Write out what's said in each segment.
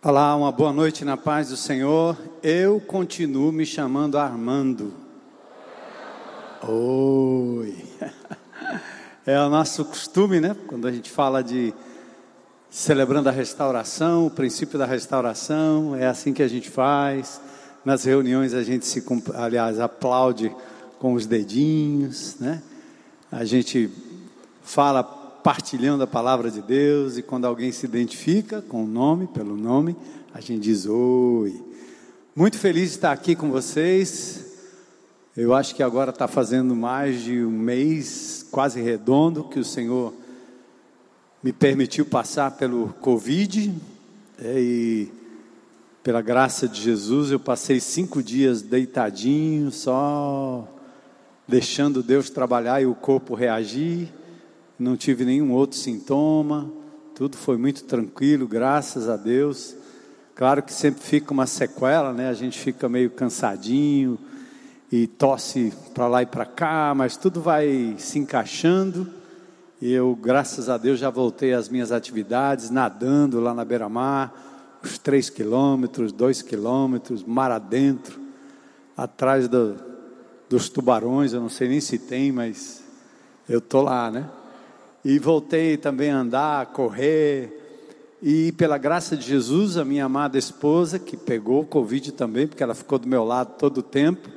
Olá, uma boa noite na paz do Senhor. Eu continuo me chamando Armando. Oi. É o nosso costume, né? Quando a gente fala de celebrando a restauração, o princípio da restauração, é assim que a gente faz. Nas reuniões a gente se, aliás, aplaude com os dedinhos, né? A gente fala partilhando a palavra de Deus e quando alguém se identifica com o nome, pelo nome, a gente diz oi. Muito feliz de estar aqui com vocês. Eu acho que agora está fazendo mais de um mês, quase redondo, que o Senhor me permitiu passar pelo Covid é, e pela graça de Jesus eu passei cinco dias deitadinho, só deixando Deus trabalhar e o corpo reagir não tive nenhum outro sintoma, tudo foi muito tranquilo, graças a Deus. Claro que sempre fica uma sequela, né? A gente fica meio cansadinho e tosse para lá e para cá, mas tudo vai se encaixando. Eu, graças a Deus, já voltei às minhas atividades, nadando lá na beira-mar, os três quilômetros, dois quilômetros, mar adentro, atrás do, dos tubarões, eu não sei nem se tem, mas eu tô lá, né? E voltei também a andar, a correr. E pela graça de Jesus, a minha amada esposa, que pegou Covid também, porque ela ficou do meu lado todo o tempo.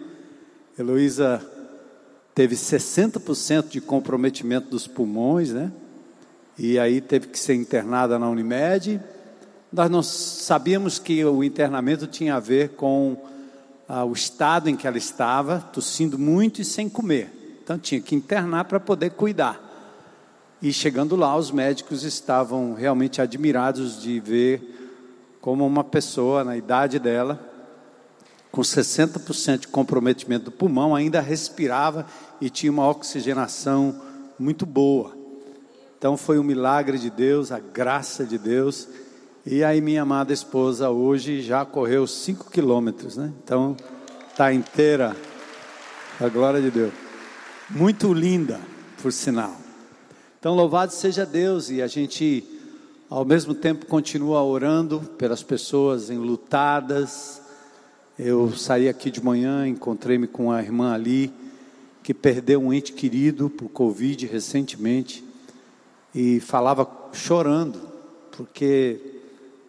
Heloísa teve 60% de comprometimento dos pulmões, né? E aí teve que ser internada na Unimed. Nós não sabíamos que o internamento tinha a ver com ah, o estado em que ela estava, tossindo muito e sem comer. Então tinha que internar para poder cuidar. E chegando lá, os médicos estavam realmente admirados de ver como uma pessoa na idade dela, com 60% de comprometimento do pulmão, ainda respirava e tinha uma oxigenação muito boa. Então foi um milagre de Deus, a graça de Deus. E aí minha amada esposa hoje já correu 5 quilômetros, né? Então está inteira, a glória de Deus. Muito linda, por sinal. Então, louvado seja Deus, e a gente, ao mesmo tempo, continua orando pelas pessoas enlutadas. Eu saí aqui de manhã, encontrei-me com a irmã ali, que perdeu um ente querido por Covid recentemente, e falava chorando, porque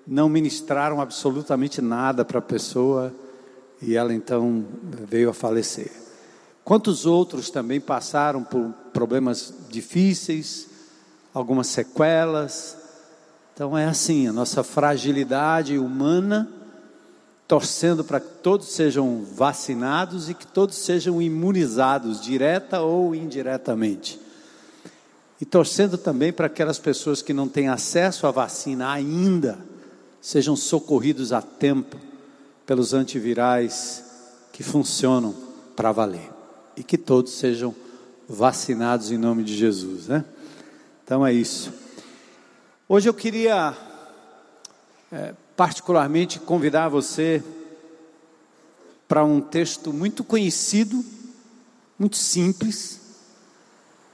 não ministraram absolutamente nada para a pessoa, e ela então veio a falecer. Quantos outros também passaram por problemas difíceis, algumas sequelas. Então é assim, a nossa fragilidade humana, torcendo para que todos sejam vacinados e que todos sejam imunizados, direta ou indiretamente. E torcendo também para aquelas pessoas que não têm acesso à vacina ainda, sejam socorridos a tempo pelos antivirais que funcionam para valer e que todos sejam vacinados em nome de Jesus, né? Então é isso. Hoje eu queria é, particularmente convidar você para um texto muito conhecido, muito simples,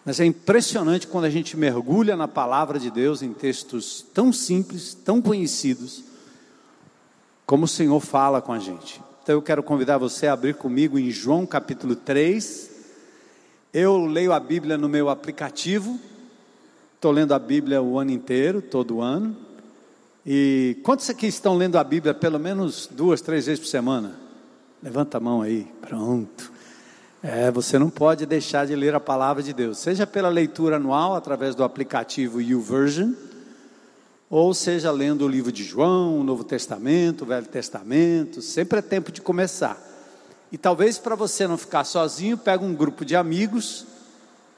mas é impressionante quando a gente mergulha na palavra de Deus em textos tão simples, tão conhecidos, como o Senhor fala com a gente. Então eu quero convidar você a abrir comigo em João capítulo 3. Eu leio a Bíblia no meu aplicativo. Estou lendo a Bíblia o ano inteiro, todo ano. E quantos aqui estão lendo a Bíblia pelo menos duas, três vezes por semana? Levanta a mão aí. Pronto. É, você não pode deixar de ler a palavra de Deus, seja pela leitura anual através do aplicativo YouVersion, ou seja lendo o livro de João, o Novo Testamento, o Velho Testamento, sempre é tempo de começar. E talvez para você não ficar sozinho, pega um grupo de amigos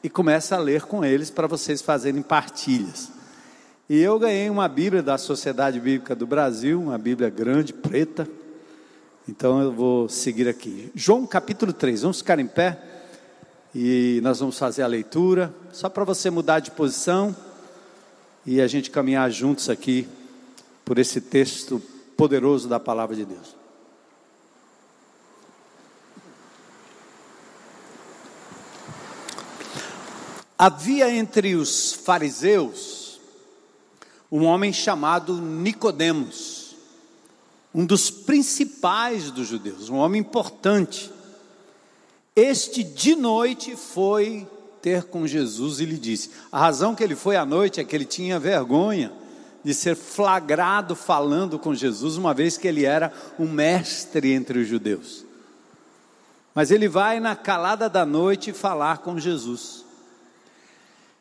e comece a ler com eles para vocês fazerem partilhas. E eu ganhei uma Bíblia da Sociedade Bíblica do Brasil, uma Bíblia grande, preta. Então eu vou seguir aqui. João capítulo 3, vamos ficar em pé e nós vamos fazer a leitura, só para você mudar de posição e a gente caminhar juntos aqui por esse texto poderoso da palavra de Deus. Havia entre os fariseus um homem chamado Nicodemos, um dos principais dos judeus, um homem importante. Este de noite foi ter com Jesus e lhe disse: a razão que ele foi à noite é que ele tinha vergonha de ser flagrado falando com Jesus, uma vez que ele era um mestre entre os judeus. Mas ele vai na calada da noite falar com Jesus.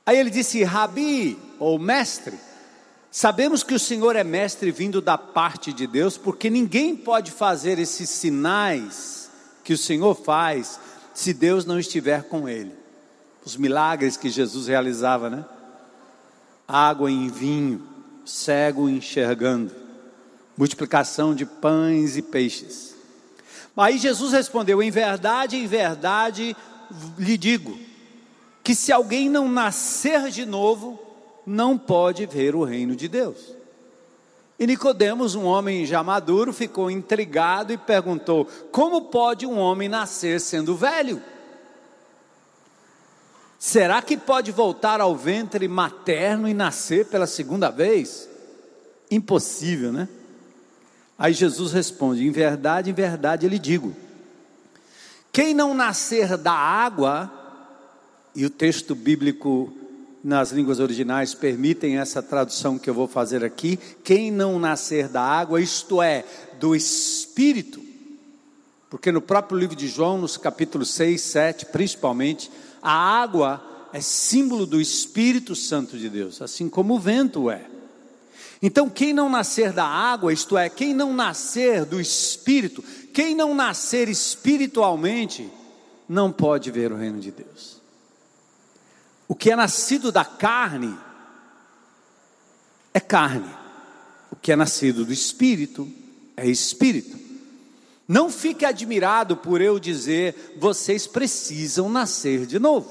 Aí ele disse: Rabi, ou mestre, sabemos que o Senhor é mestre vindo da parte de Deus, porque ninguém pode fazer esses sinais que o Senhor faz se Deus não estiver com ele. Os milagres que Jesus realizava, né? Água em vinho, cego enxergando, multiplicação de pães e peixes. Aí Jesus respondeu: Em verdade, em verdade lhe digo, que se alguém não nascer de novo, não pode ver o reino de Deus. E Nicodemos, um homem já maduro, ficou intrigado e perguntou: Como pode um homem nascer sendo velho? Será que pode voltar ao ventre materno e nascer pela segunda vez? Impossível, né? Aí Jesus responde: Em verdade, em verdade, lhe digo: quem não nascer da água, e o texto bíblico nas línguas originais permitem essa tradução que eu vou fazer aqui, quem não nascer da água, isto é, do Espírito, porque no próprio livro de João, nos capítulos 6, 7, principalmente, a água é símbolo do Espírito Santo de Deus, assim como o vento é. Então, quem não nascer da água, isto é, quem não nascer do Espírito, quem não nascer espiritualmente, não pode ver o reino de Deus. O que é nascido da carne é carne, o que é nascido do Espírito é Espírito. Não fique admirado por eu dizer, vocês precisam nascer de novo.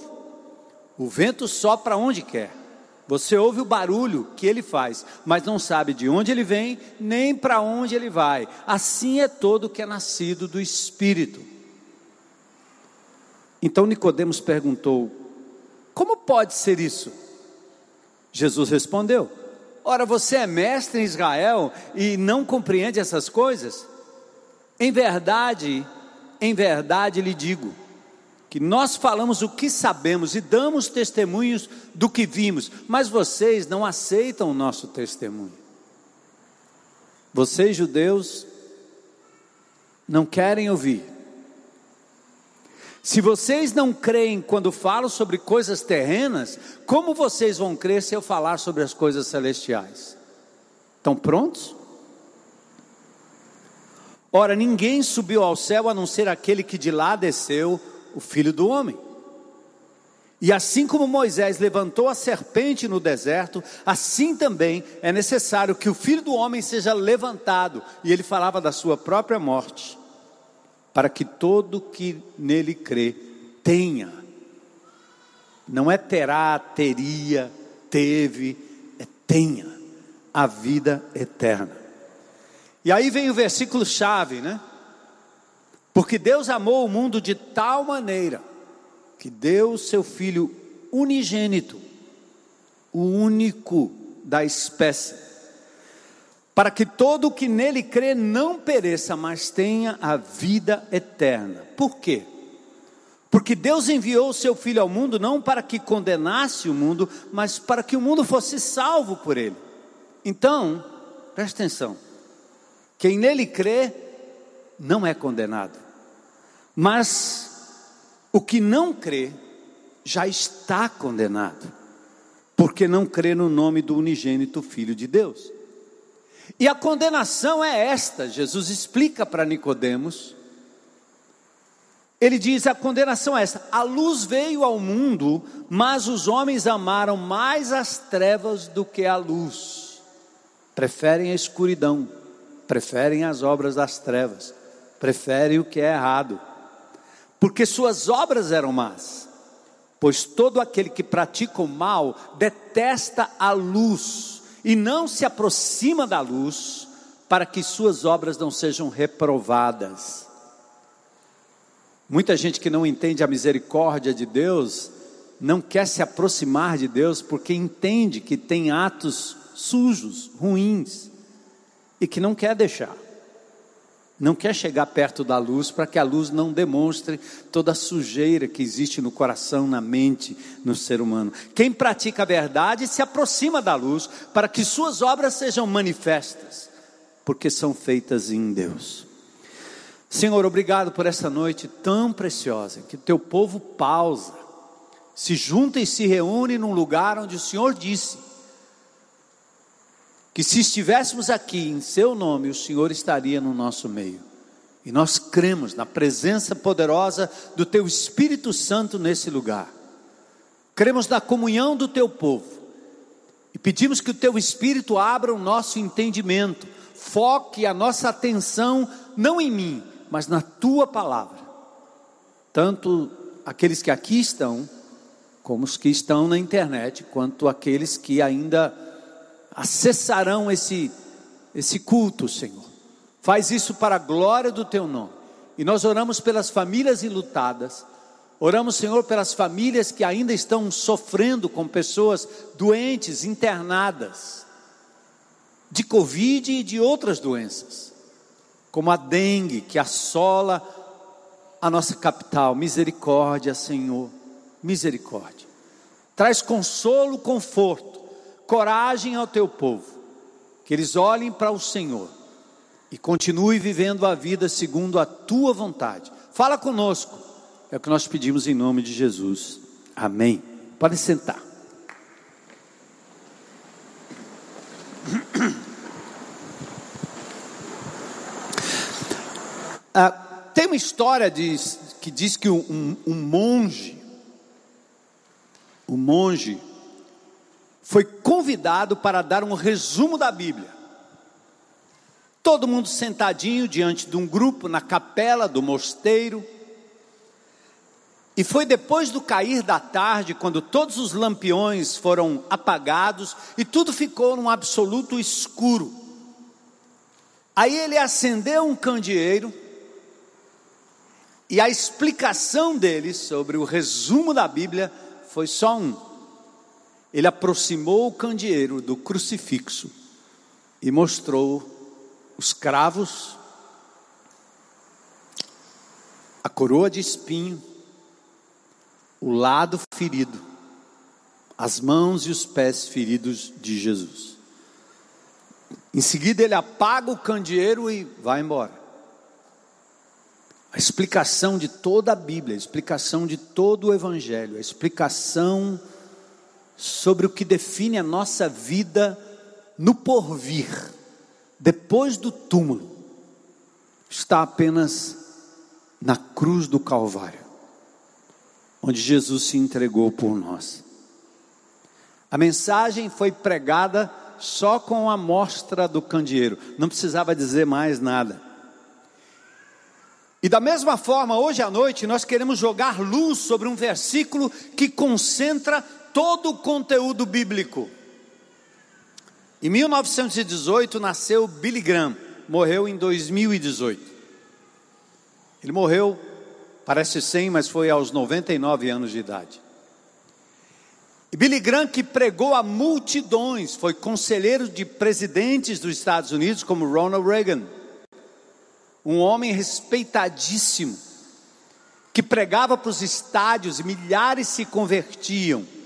O vento sopra onde quer. Você ouve o barulho que ele faz, mas não sabe de onde ele vem, nem para onde ele vai. Assim é todo que é nascido do Espírito. Então Nicodemos perguntou: Como pode ser isso? Jesus respondeu: Ora, você é mestre em Israel e não compreende essas coisas? Em verdade, em verdade lhe digo, que nós falamos o que sabemos e damos testemunhos do que vimos, mas vocês não aceitam o nosso testemunho. Vocês, judeus, não querem ouvir. Se vocês não creem quando falo sobre coisas terrenas, como vocês vão crer se eu falar sobre as coisas celestiais? Estão prontos? Ora, ninguém subiu ao céu a não ser aquele que de lá desceu, o filho do homem. E assim como Moisés levantou a serpente no deserto, assim também é necessário que o filho do homem seja levantado, e ele falava da sua própria morte, para que todo que nele crê tenha. Não é terá, teria, teve, é tenha a vida eterna. E aí vem o versículo chave, né? Porque Deus amou o mundo de tal maneira que deu seu filho unigênito, o único da espécie, para que todo o que nele crê não pereça, mas tenha a vida eterna. Por quê? Porque Deus enviou o seu filho ao mundo não para que condenasse o mundo, mas para que o mundo fosse salvo por ele. Então, preste atenção. Quem nele crê não é condenado. Mas o que não crê já está condenado, porque não crê no nome do unigênito Filho de Deus. E a condenação é esta, Jesus explica para Nicodemos. Ele diz: a condenação é esta: a luz veio ao mundo, mas os homens amaram mais as trevas do que a luz, preferem a escuridão preferem as obras das trevas, preferem o que é errado, porque suas obras eram más. Pois todo aquele que pratica o mal detesta a luz e não se aproxima da luz, para que suas obras não sejam reprovadas. Muita gente que não entende a misericórdia de Deus, não quer se aproximar de Deus porque entende que tem atos sujos, ruins, e que não quer deixar. não quer chegar perto da luz para que a luz não demonstre toda a sujeira que existe no coração, na mente, no ser humano. Quem pratica a verdade se aproxima da luz para que suas obras sejam manifestas, porque são feitas em Deus. Senhor, obrigado por essa noite tão preciosa, que teu povo pausa, se junta e se reúne num lugar onde o Senhor disse que se estivéssemos aqui em Seu nome, o Senhor estaria no nosso meio. E nós cremos na presença poderosa do Teu Espírito Santo nesse lugar. Cremos na comunhão do Teu povo. E pedimos que o Teu Espírito abra o nosso entendimento, foque a nossa atenção não em mim, mas na Tua palavra. Tanto aqueles que aqui estão, como os que estão na internet, quanto aqueles que ainda acessarão esse, esse culto, Senhor. Faz isso para a glória do teu nome. E nós oramos pelas famílias enlutadas. Oramos, Senhor, pelas famílias que ainda estão sofrendo com pessoas doentes, internadas, de Covid e de outras doenças, como a dengue que assola a nossa capital. Misericórdia, Senhor, misericórdia. Traz consolo, conforto coragem ao teu povo, que eles olhem para o Senhor e continue vivendo a vida segundo a tua vontade. Fala conosco, é o que nós pedimos em nome de Jesus. Amém. Pode sentar. Ah, tem uma história que diz que um, um, monge, um monge foi convidado para dar um resumo da Bíblia. Todo mundo sentadinho diante de um grupo na capela do mosteiro. E foi depois do cair da tarde, quando todos os lampiões foram apagados e tudo ficou num absoluto escuro. Aí ele acendeu um candeeiro e a explicação dele sobre o resumo da Bíblia foi só um ele aproximou o candeeiro do crucifixo e mostrou os cravos, a coroa de espinho, o lado ferido, as mãos e os pés feridos de Jesus. Em seguida, ele apaga o candeeiro e vai embora. A explicação de toda a Bíblia, a explicação de todo o Evangelho, a explicação sobre o que define a nossa vida no porvir, depois do túmulo, está apenas na cruz do Calvário, onde Jesus se entregou por nós. A mensagem foi pregada só com a mostra do candeeiro, não precisava dizer mais nada. E da mesma forma, hoje à noite, nós queremos jogar luz sobre um versículo que concentra todo o conteúdo bíblico. Em 1918 nasceu Billy Graham, morreu em 2018. Ele morreu, parece 100, mas foi aos 99 anos de idade. E Billy Graham que pregou a multidões, foi conselheiro de presidentes dos Estados Unidos como Ronald Reagan. Um homem respeitadíssimo, que pregava para os estádios e milhares se convertiam.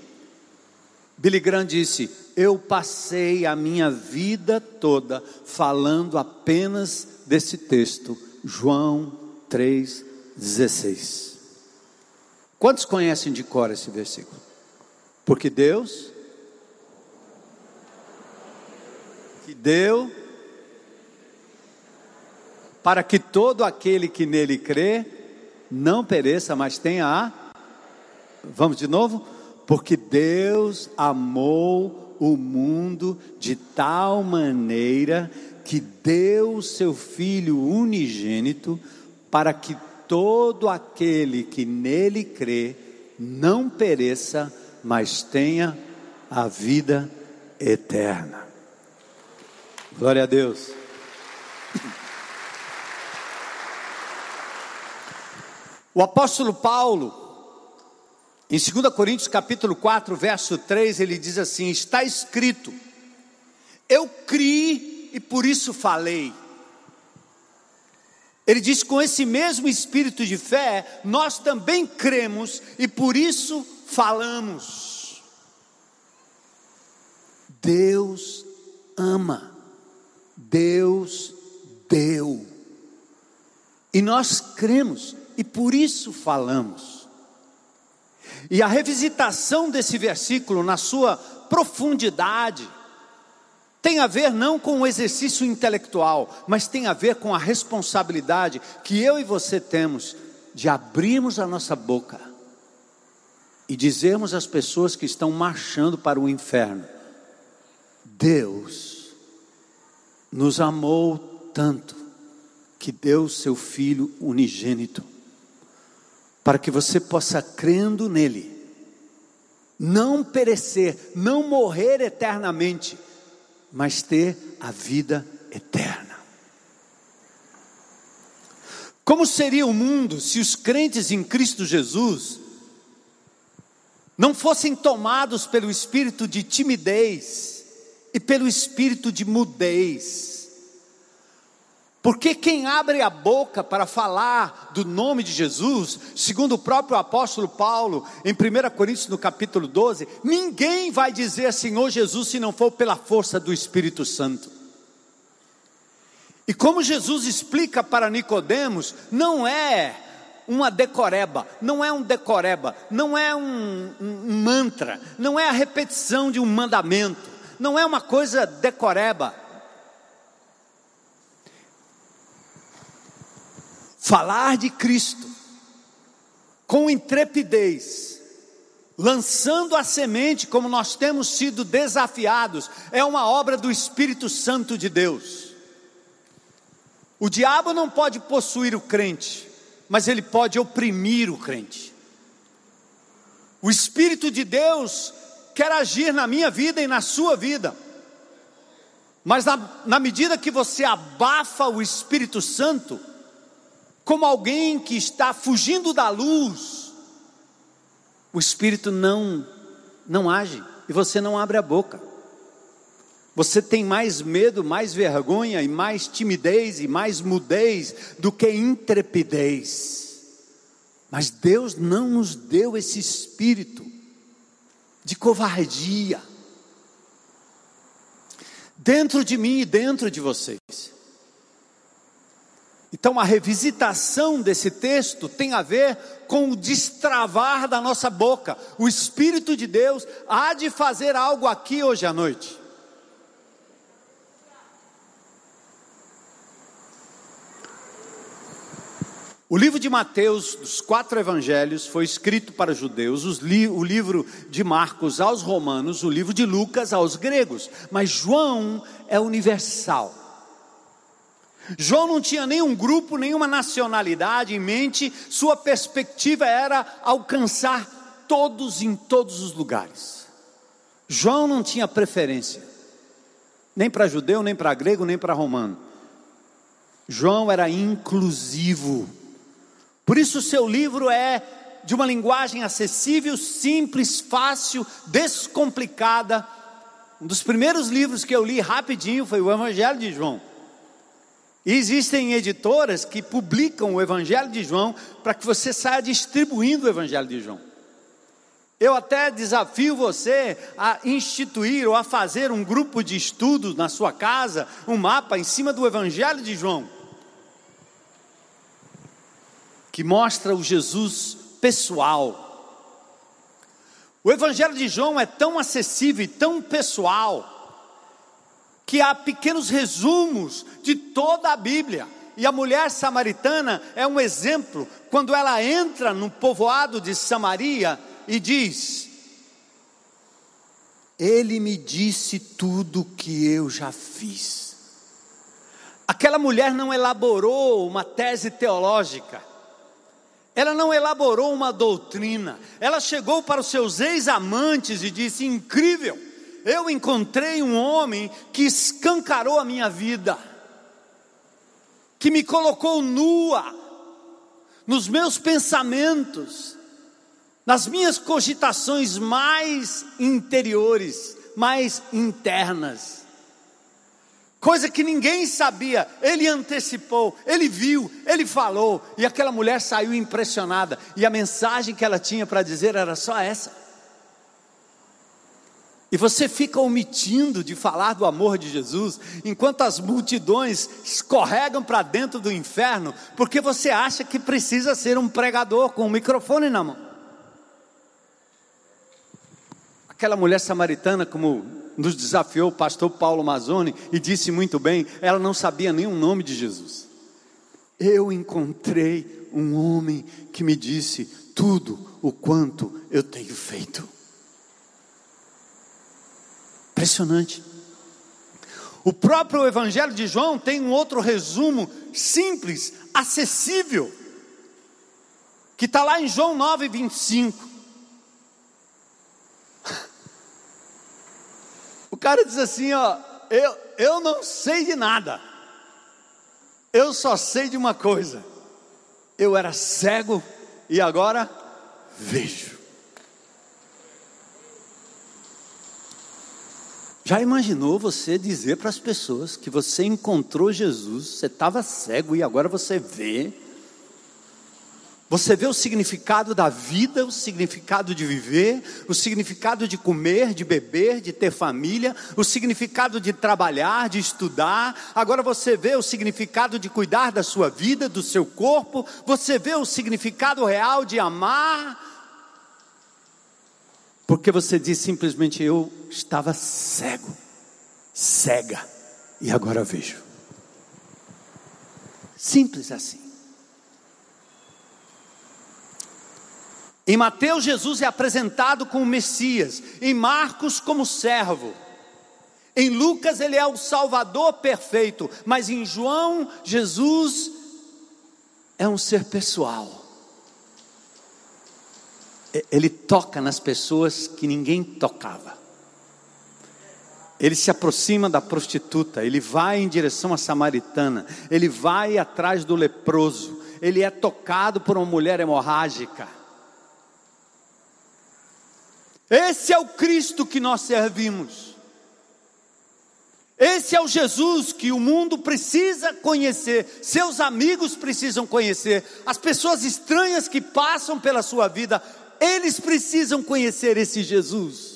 Billy Graham disse: Eu passei a minha vida toda falando apenas desse texto, João 3,16. Quantos conhecem de cor esse versículo? Porque Deus, que deu, para que todo aquele que nele crê, não pereça, mas tenha a. Vamos de novo? Porque Deus amou o mundo de tal maneira que deu o seu Filho unigênito para que todo aquele que nele crê não pereça, mas tenha a vida eterna. Glória a Deus. O apóstolo Paulo, em 2 Coríntios capítulo 4, verso 3, ele diz assim: está escrito, eu criei e por isso falei. Ele diz: com esse mesmo espírito de fé, nós também cremos e por isso falamos. Deus ama, Deus deu, e nós cremos e por isso falamos. E a revisitação desse versículo na sua profundidade, tem a ver não com o exercício intelectual, mas tem a ver com a responsabilidade que eu e você temos de abrirmos a nossa boca e dizermos às pessoas que estão marchando para o inferno: Deus nos amou tanto que deu seu Filho unigênito, para que você possa, crendo nele, não perecer, não morrer eternamente, mas ter a vida eterna. Como seria o mundo se os crentes em Cristo Jesus não fossem tomados pelo espírito de timidez e pelo espírito de mudez? Porque quem abre a boca para falar do nome de Jesus, segundo o próprio apóstolo Paulo, em 1 Coríntios no capítulo 12, ninguém vai dizer Senhor Jesus se não for pela força do Espírito Santo. E como Jesus explica para Nicodemos, não é uma decoreba, não é um decoreba, não é um, um mantra, não é a repetição de um mandamento, não é uma coisa decoreba, falar de Cristo com intrepidez, lançando a semente como nós temos sido desafiados, é uma obra do Espírito Santo de Deus. O diabo não pode possuir o crente, mas ele pode oprimir o crente. O Espírito de Deus quer agir na minha vida e na sua vida, mas na, na medida que você abafa o Espírito Santo, como alguém que está fugindo da luz, o Espírito não, não age e você não abre a boca. Você tem mais medo, mais vergonha e mais timidez e mais mudez do que intrepidez. Mas Deus não nos deu esse espírito de covardia. Dentro de mim e dentro de vocês. Então, a revisitação desse texto tem a ver com o destravar da nossa boca. O Espírito de Deus há de fazer algo aqui hoje à noite. O livro de Mateus, dos quatro evangelhos, foi escrito para os judeus, li, o livro de Marcos aos romanos, o livro de Lucas aos gregos, mas João é universal. João não tinha nenhum grupo, nenhuma nacionalidade em mente, sua perspectiva era alcançar todos em todos os lugares. João não tinha preferência, nem para judeu, nem para grego, nem para romano. João era inclusivo, por isso seu livro é de uma linguagem acessível, simples, fácil, descomplicada. Um dos primeiros livros que eu li rapidinho foi o Evangelho de João. Existem editoras que publicam o Evangelho de João para que você saia distribuindo o Evangelho de João. Eu até desafio você a instituir ou a fazer um grupo de estudos na sua casa, um mapa em cima do Evangelho de João, que mostra o Jesus pessoal. O Evangelho de João é tão acessível e tão pessoal que há pequenos resumos de toda a Bíblia. E a mulher samaritana é um exemplo, quando ela entra no povoado de Samaria e diz: Ele me disse tudo o que eu já fiz. Aquela mulher não elaborou uma tese teológica, ela não elaborou uma doutrina, ela chegou para os seus ex-amantes e disse: Incrível, eu encontrei um homem que escancarou a minha vida, que me colocou nua nos meus pensamentos, nas minhas cogitações mais interiores, mais internas. coisa que ninguém sabia. Ele antecipou, ele viu, ele falou, e aquela mulher saiu impressionada. E a mensagem que ela tinha para dizer era só essa. E você fica omitindo de falar do amor de Jesus, enquanto as multidões escorregam para dentro do inferno, porque você acha que precisa ser um pregador com um microfone na mão. Aquela mulher samaritana, como nos desafiou o pastor Paulo Mazzoni, e disse muito bem, ela não sabia o nome de Jesus. Eu encontrei um homem que me disse tudo o quanto eu tenho feito. Impressionante. O próprio Evangelho de João tem um outro resumo simples, acessível, que está lá em João 9, 25. O cara diz assim: ó, eu, eu não sei de nada, eu só sei de uma coisa, eu era cego e agora vejo. Já imaginou você dizer para as pessoas que você encontrou Jesus, você estava cego e agora você vê? Você vê o significado da vida, o significado de viver, o significado de comer, de beber, de ter família, o significado de trabalhar, de estudar. Agora você vê o significado de cuidar da sua vida, do seu corpo. Você vê o significado real de amar, porque você diz simplesmente: Eu estava cego, cega, e agora vejo. Simples assim. Em Mateus, Jesus é apresentado como Messias, em Marcos, como servo. Em Lucas, ele é o Salvador perfeito, mas em João, Jesus é um ser pessoal ele toca nas pessoas que ninguém tocava. Ele se aproxima da prostituta, ele vai em direção à samaritana, ele vai atrás do leproso, ele é tocado por uma mulher hemorrágica. Esse é o Cristo que nós servimos. Esse é o Jesus que o mundo precisa conhecer, seus amigos precisam conhecer, as pessoas estranhas que passam pela sua vida eles precisam conhecer esse Jesus.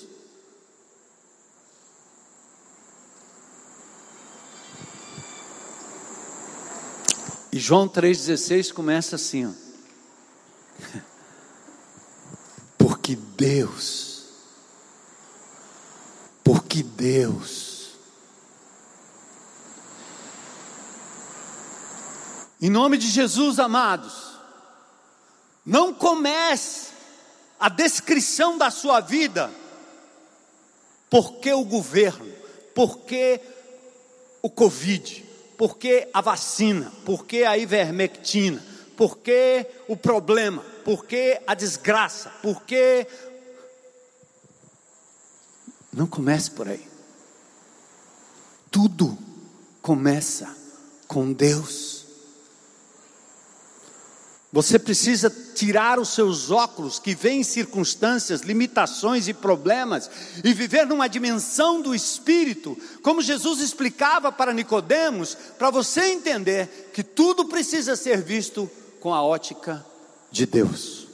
E João 3,16 começa assim: ó. Porque Deus, porque Deus, em nome de Jesus, amados, não comece a descrição da sua vida, por que o governo, por que o Covid, por que a vacina, por que a ivermectina, por que o problema, por que a desgraça, por que. Não comece por aí. Tudo começa com Deus. Você precisa tirar os seus óculos que veem circunstâncias, limitações e problemas e viver numa dimensão do espírito, como Jesus explicava para Nicodemos, para você entender que tudo precisa ser visto com a ótica de Deus.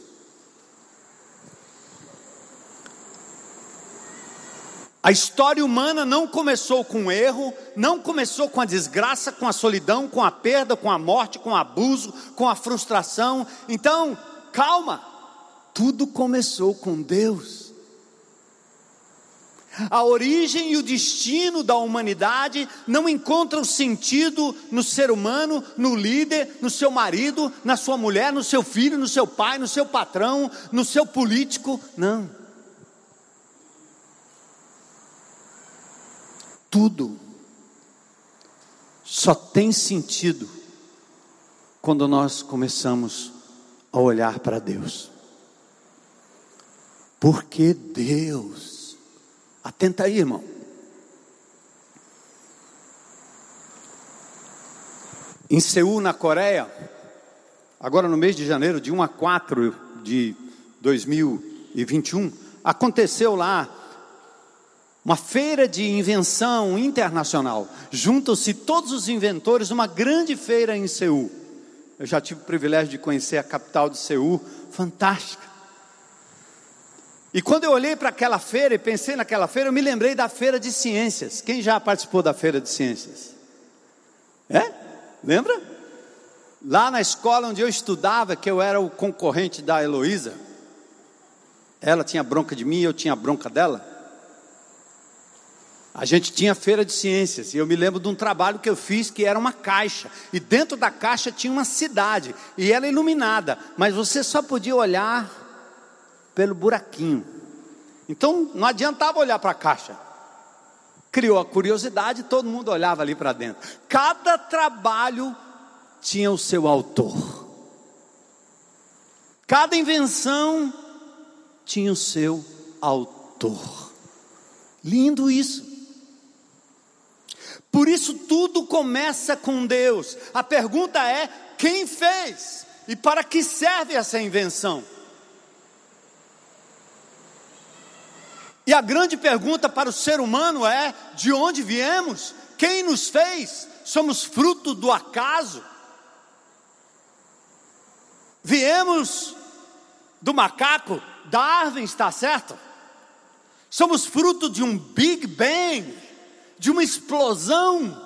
A história humana não começou com erro, não começou com a desgraça, com a solidão, com a perda, com a morte, com o abuso, com a frustração. Então, calma, tudo começou com Deus. A origem e o destino da humanidade não encontram sentido no ser humano, no líder, no seu marido, na sua mulher, no seu filho, no seu pai, no seu patrão, no seu político, não. Tudo só tem sentido quando nós começamos a olhar para Deus. Porque Deus, atenta aí, irmão. Em Seul, na Coreia, agora no mês de janeiro, de 1 a 4 de 2021, aconteceu lá uma feira de invenção internacional. Juntam-se todos os inventores numa grande feira em Seul. Eu já tive o privilégio de conhecer a capital de Seul, fantástica. E quando eu olhei para aquela feira e pensei naquela feira, eu me lembrei da feira de ciências. Quem já participou da feira de ciências? É? Lembra? Lá na escola onde eu estudava, que eu era o concorrente da Heloísa, ela tinha bronca de mim, eu tinha bronca dela. A gente tinha feira de ciências, e eu me lembro de um trabalho que eu fiz que era uma caixa, e dentro da caixa tinha uma cidade, e ela iluminada, mas você só podia olhar pelo buraquinho. Então não adiantava olhar para a caixa. Criou a curiosidade, todo mundo olhava ali para dentro. Cada trabalho tinha o seu autor. Cada invenção tinha o seu autor. Lindo isso. Por isso tudo começa com Deus. A pergunta é: quem fez? E para que serve essa invenção? E a grande pergunta para o ser humano é: de onde viemos? Quem nos fez? Somos fruto do acaso? Viemos do macaco? Darwin está certo? Somos fruto de um Big Bang? De uma explosão.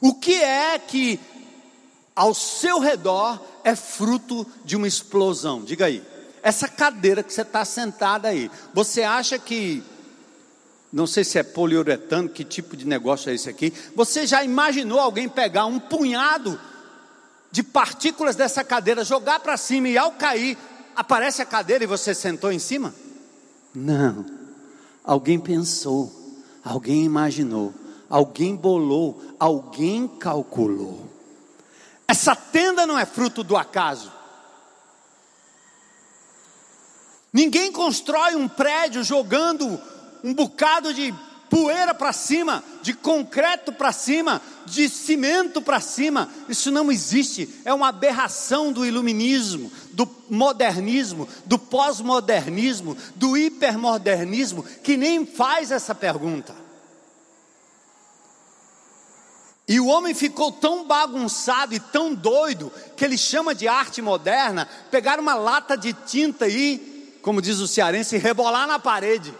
O que é que ao seu redor é fruto de uma explosão? Diga aí. Essa cadeira que você está sentada aí, você acha que, não sei se é poliuretano, que tipo de negócio é esse aqui? Você já imaginou alguém pegar um punhado de partículas dessa cadeira, jogar para cima e ao cair, aparece a cadeira e você sentou em cima? Não. Alguém pensou, alguém imaginou, alguém bolou, alguém calculou. Essa tenda não é fruto do acaso. Ninguém constrói um prédio jogando um bocado de poeira para cima, de concreto para cima, de cimento para cima. Isso não existe. É uma aberração do iluminismo, do modernismo, do pós-modernismo, do hipermodernismo, que nem faz essa pergunta. E o homem ficou tão bagunçado e tão doido que ele chama de arte moderna pegar uma lata de tinta e, como diz o cearense, rebolar na parede.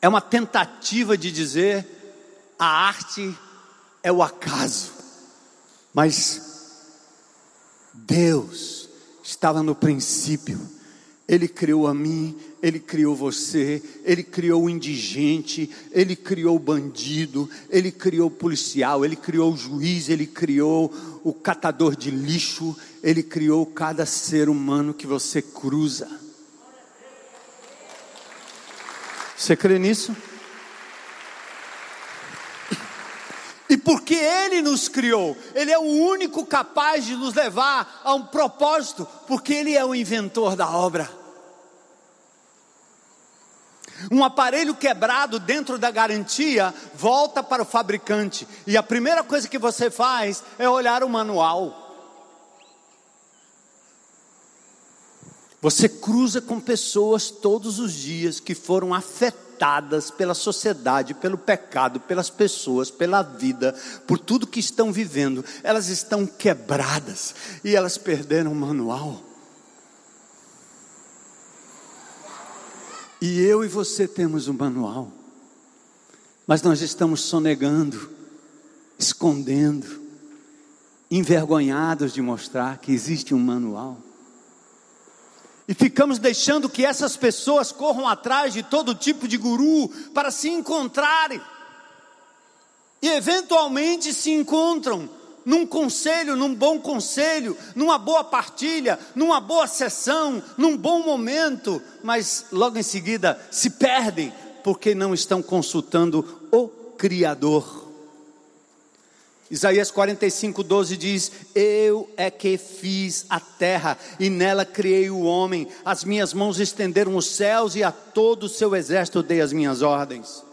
É uma tentativa de dizer a arte é o acaso, mas Deus estava no princípio, Ele criou a mim, Ele criou você, Ele criou o indigente, Ele criou o bandido, Ele criou o policial, Ele criou o juiz, Ele criou o catador de lixo, Ele criou cada ser humano que você cruza. Você crê nisso? E porque Ele nos criou, Ele é o único capaz de nos levar a um propósito, porque Ele é o inventor da obra. Um aparelho quebrado dentro da garantia volta para o fabricante, e a primeira coisa que você faz é olhar o manual. Você cruza com pessoas todos os dias que foram afetadas pela sociedade, pelo pecado, pelas pessoas, pela vida, por tudo que estão vivendo. Elas estão quebradas e elas perderam o manual. E eu e você temos um manual, mas nós estamos sonegando, escondendo, envergonhados de mostrar que existe um manual. E ficamos deixando que essas pessoas corram atrás de todo tipo de guru para se encontrarem. E eventualmente se encontram num conselho, num bom conselho, numa boa partilha, numa boa sessão, num bom momento, mas logo em seguida se perdem porque não estão consultando o Criador. Isaías 45, 12 diz: Eu é que fiz a terra e nela criei o homem, as minhas mãos estenderam os céus e a todo o seu exército dei as minhas ordens.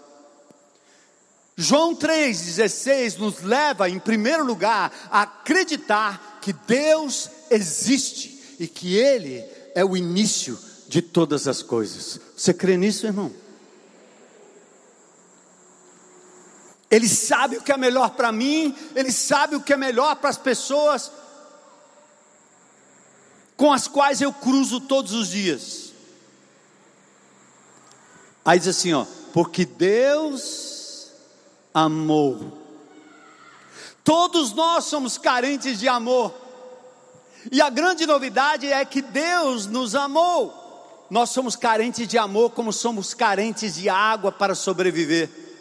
João 3,16 nos leva, em primeiro lugar, a acreditar que Deus existe e que Ele é o início de todas as coisas. Você crê nisso, irmão? Ele sabe o que é melhor para mim, ele sabe o que é melhor para as pessoas com as quais eu cruzo todos os dias. Aí diz assim, ó, porque Deus amou. Todos nós somos carentes de amor. E a grande novidade é que Deus nos amou. Nós somos carentes de amor como somos carentes de água para sobreviver.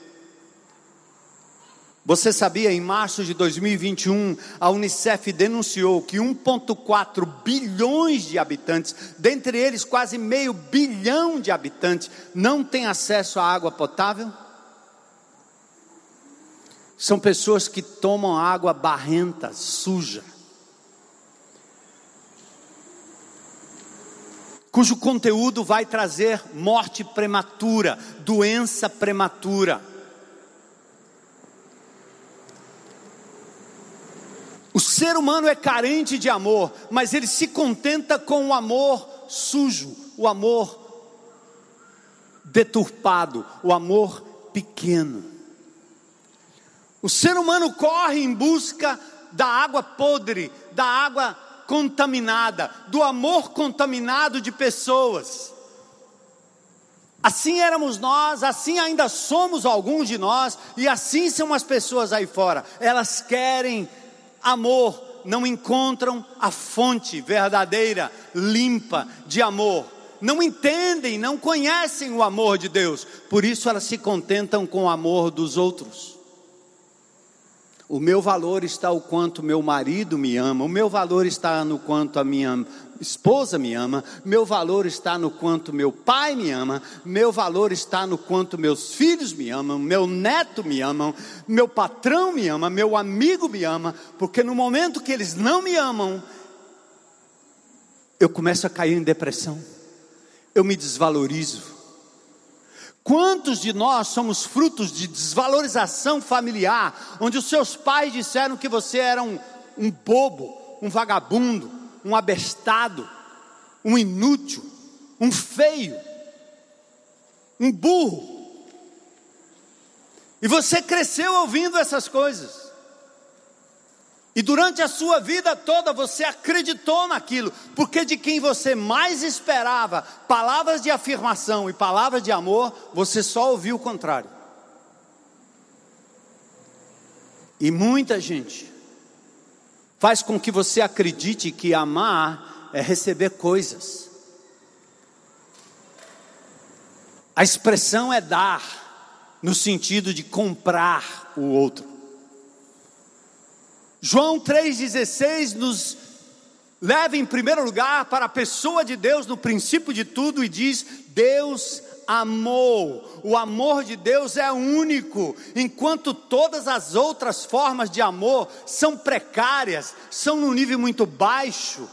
Você sabia, em março de 2021, a Unicef denunciou que 1,4 bilhões de habitantes, dentre eles quase meio bilhão de habitantes, não têm acesso à água potável? São pessoas que tomam água barrenta, suja, cujo conteúdo vai trazer morte prematura, doença prematura. O ser humano é carente de amor, mas ele se contenta com o amor sujo, o amor deturpado, o amor pequeno. O ser humano corre em busca da água podre, da água contaminada, do amor contaminado de pessoas. Assim éramos nós, assim ainda somos alguns de nós, e assim são as pessoas aí fora. Elas querem amor, não encontram a fonte verdadeira, limpa de amor. Não entendem, não conhecem o amor de Deus, por isso elas se contentam com o amor dos outros. O meu valor está o quanto meu marido me ama, o meu valor está no quanto a minha esposa me ama, meu valor está no quanto meu pai me ama, meu valor está no quanto meus filhos me amam, meu neto me ama, meu patrão me ama, meu amigo me ama, porque no momento que eles não me amam, eu começo a cair em depressão, eu me desvalorizo. Quantos de nós somos frutos de desvalorização familiar, onde os seus pais disseram que você era um, um bobo, um vagabundo, um abestado, um inútil, um feio, um burro. E você cresceu ouvindo essas coisas. E durante a sua vida toda você acreditou naquilo, porque de quem você mais esperava palavras de afirmação e palavras de amor, você só ouviu o contrário. E muita gente faz com que você acredite que amar é receber coisas. A expressão é dar, no sentido de comprar o outro. João 3,16 nos leva em primeiro lugar para a pessoa de Deus no princípio de tudo e diz: Deus amou. O amor de Deus é único, enquanto todas as outras formas de amor são precárias, são num nível muito baixo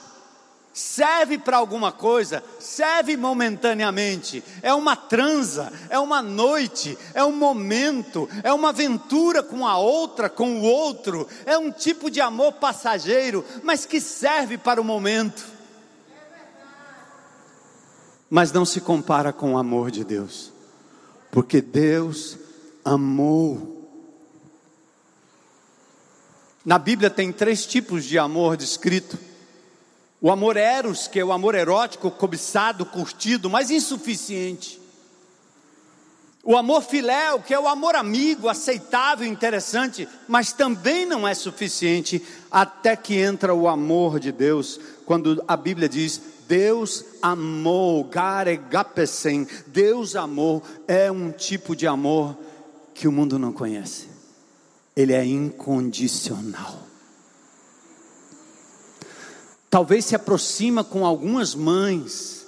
serve para alguma coisa, serve momentaneamente, é uma transa, é uma noite, é um momento, é uma aventura com a outra, com o outro, é um tipo de amor passageiro, mas que serve para o momento. Mas não se compara com o amor de Deus, porque Deus amou. Na Bíblia tem três tipos de amor descrito o amor eros, que é o amor erótico, cobiçado, curtido, mas insuficiente. O amor filéu, que é o amor amigo, aceitável, interessante, mas também não é suficiente, até que entra o amor de Deus, quando a Bíblia diz: Deus amou, garegapesen, Deus amou, é um tipo de amor que o mundo não conhece, ele é incondicional. Talvez se aproxima com algumas mães,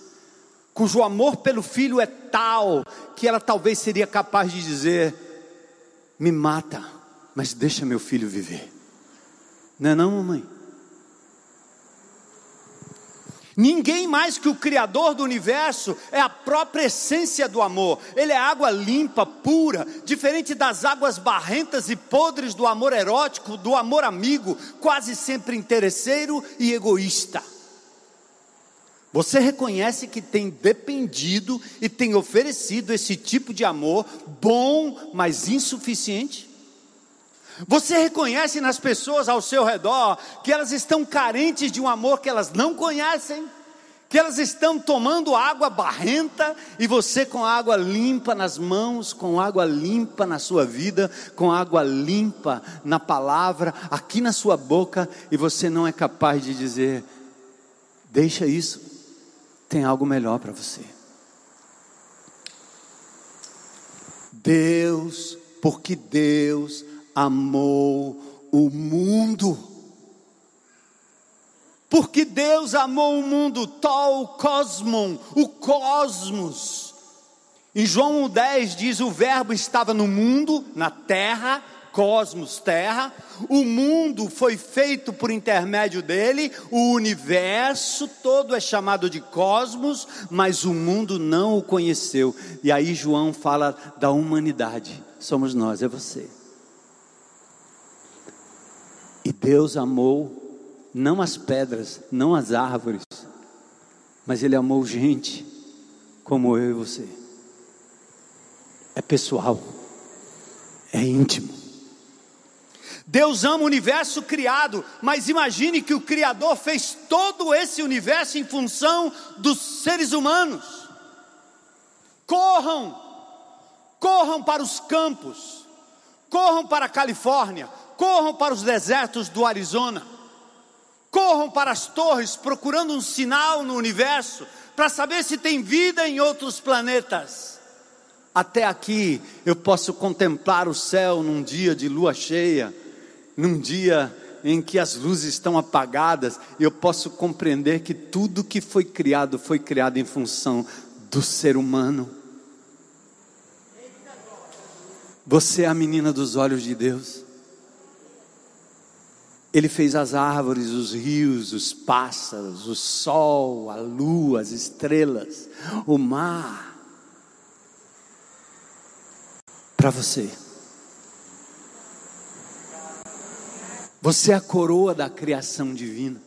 cujo amor pelo filho é tal que ela talvez seria capaz de dizer: me mata, mas deixa meu filho viver. Não é não, mamãe? Ninguém mais que o Criador do universo é a própria essência do amor. Ele é água limpa, pura, diferente das águas barrentas e podres do amor erótico, do amor amigo, quase sempre interesseiro e egoísta. Você reconhece que tem dependido e tem oferecido esse tipo de amor bom, mas insuficiente? Você reconhece nas pessoas ao seu redor que elas estão carentes de um amor que elas não conhecem? Que elas estão tomando água barrenta e você com água limpa nas mãos, com água limpa na sua vida, com água limpa na palavra, aqui na sua boca, e você não é capaz de dizer: deixa isso, tem algo melhor para você. Deus, porque Deus amou o mundo. Porque Deus amou o mundo, tal cosmon, o cosmos. Em João 10 diz: o Verbo estava no mundo, na terra, cosmos, terra, o mundo foi feito por intermédio dele, o universo todo é chamado de cosmos, mas o mundo não o conheceu. E aí João fala da humanidade, somos nós, é você. E Deus amou não as pedras, não as árvores, mas Ele amou gente como eu e você. É pessoal, é íntimo. Deus ama o universo criado, mas imagine que o Criador fez todo esse universo em função dos seres humanos. Corram, corram para os campos, corram para a Califórnia, corram para os desertos do Arizona, corram para as torres procurando um sinal no universo para saber se tem vida em outros planetas. Até aqui eu posso contemplar o céu num dia de lua cheia num dia em que as luzes estão apagadas, eu posso compreender que tudo que foi criado foi criado em função do ser humano. Você é a menina dos olhos de Deus. Ele fez as árvores, os rios, os pássaros, o sol, a lua, as estrelas, o mar. Para você. Você é a coroa da criação divina.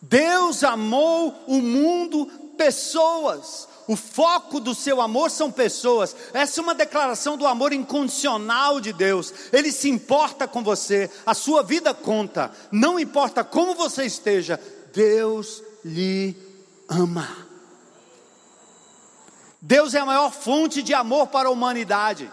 Deus amou o mundo, pessoas. O foco do seu amor são pessoas. Essa é uma declaração do amor incondicional de Deus. Ele se importa com você. A sua vida conta. Não importa como você esteja, Deus lhe ama. Deus é a maior fonte de amor para a humanidade.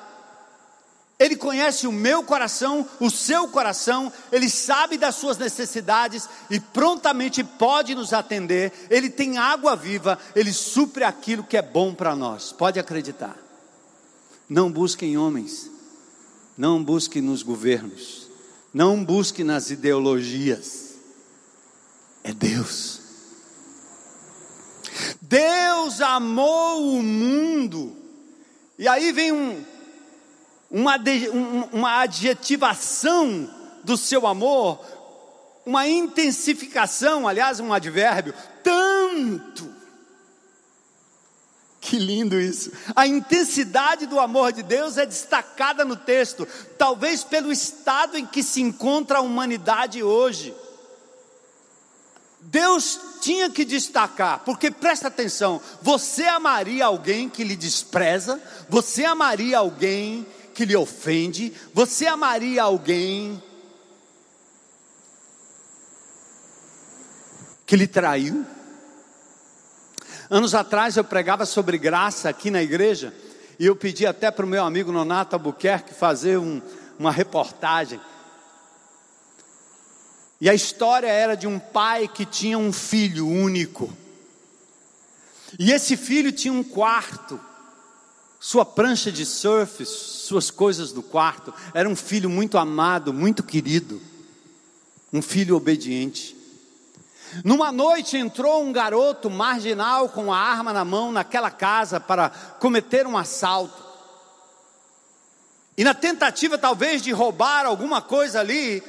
Ele conhece o meu coração, o seu coração, Ele sabe das suas necessidades e prontamente pode nos atender. Ele tem água viva, Ele supre aquilo que é bom para nós. Pode acreditar. Não busque em homens, não busque nos governos, não busque nas ideologias. É Deus. Deus amou o mundo. E aí vem um, uma, uma adjetivação do seu amor, uma intensificação, aliás, um advérbio, tanto. Que lindo isso. A intensidade do amor de Deus é destacada no texto, talvez pelo estado em que se encontra a humanidade hoje. Deus tinha que destacar, porque presta atenção: você amaria alguém que lhe despreza, você amaria alguém que lhe ofende? Você amaria alguém que lhe traiu? Anos atrás eu pregava sobre graça aqui na igreja e eu pedi até para o meu amigo Nonato Albuquerque fazer um, uma reportagem. E a história era de um pai que tinha um filho único. E esse filho tinha um quarto sua prancha de surf, suas coisas do quarto. Era um filho muito amado, muito querido, um filho obediente. Numa noite entrou um garoto marginal com a arma na mão naquela casa para cometer um assalto. E na tentativa talvez de roubar alguma coisa ali,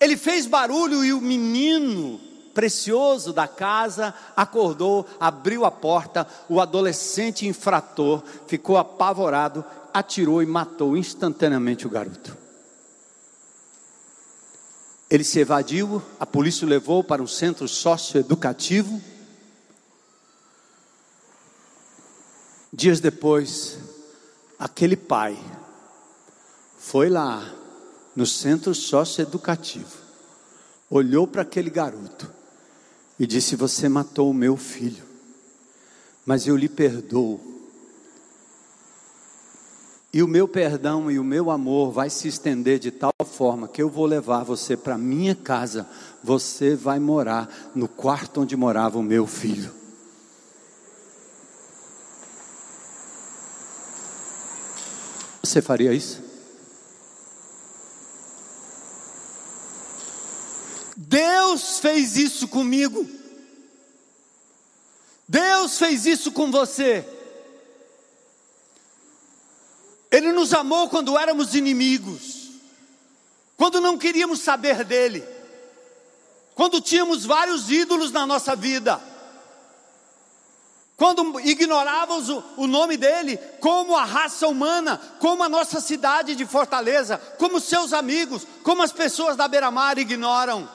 ele fez barulho e o menino precioso da casa acordou, abriu a porta, o adolescente infrator ficou apavorado, atirou e matou instantaneamente o garoto. Ele se evadiu, a polícia o levou para um centro socioeducativo. Dias depois, aquele pai foi lá no centro socioeducativo, olhou para aquele garoto e disse: Você matou o meu filho, mas eu lhe perdoo e o meu perdão e o meu amor vai se estender de tal forma que eu vou levar você para minha casa. Você vai morar no quarto onde morava o meu filho. Você faria isso? Deus fez isso comigo. Deus fez isso com você. Ele nos amou quando éramos inimigos, quando não queríamos saber dele, quando tínhamos vários ídolos na nossa vida, quando ignorávamos o, o, nome dele, como a raça humana, como a nossa cidade de Fortaleza, como seus amigos, como as pessoas da beira-mar ignoram.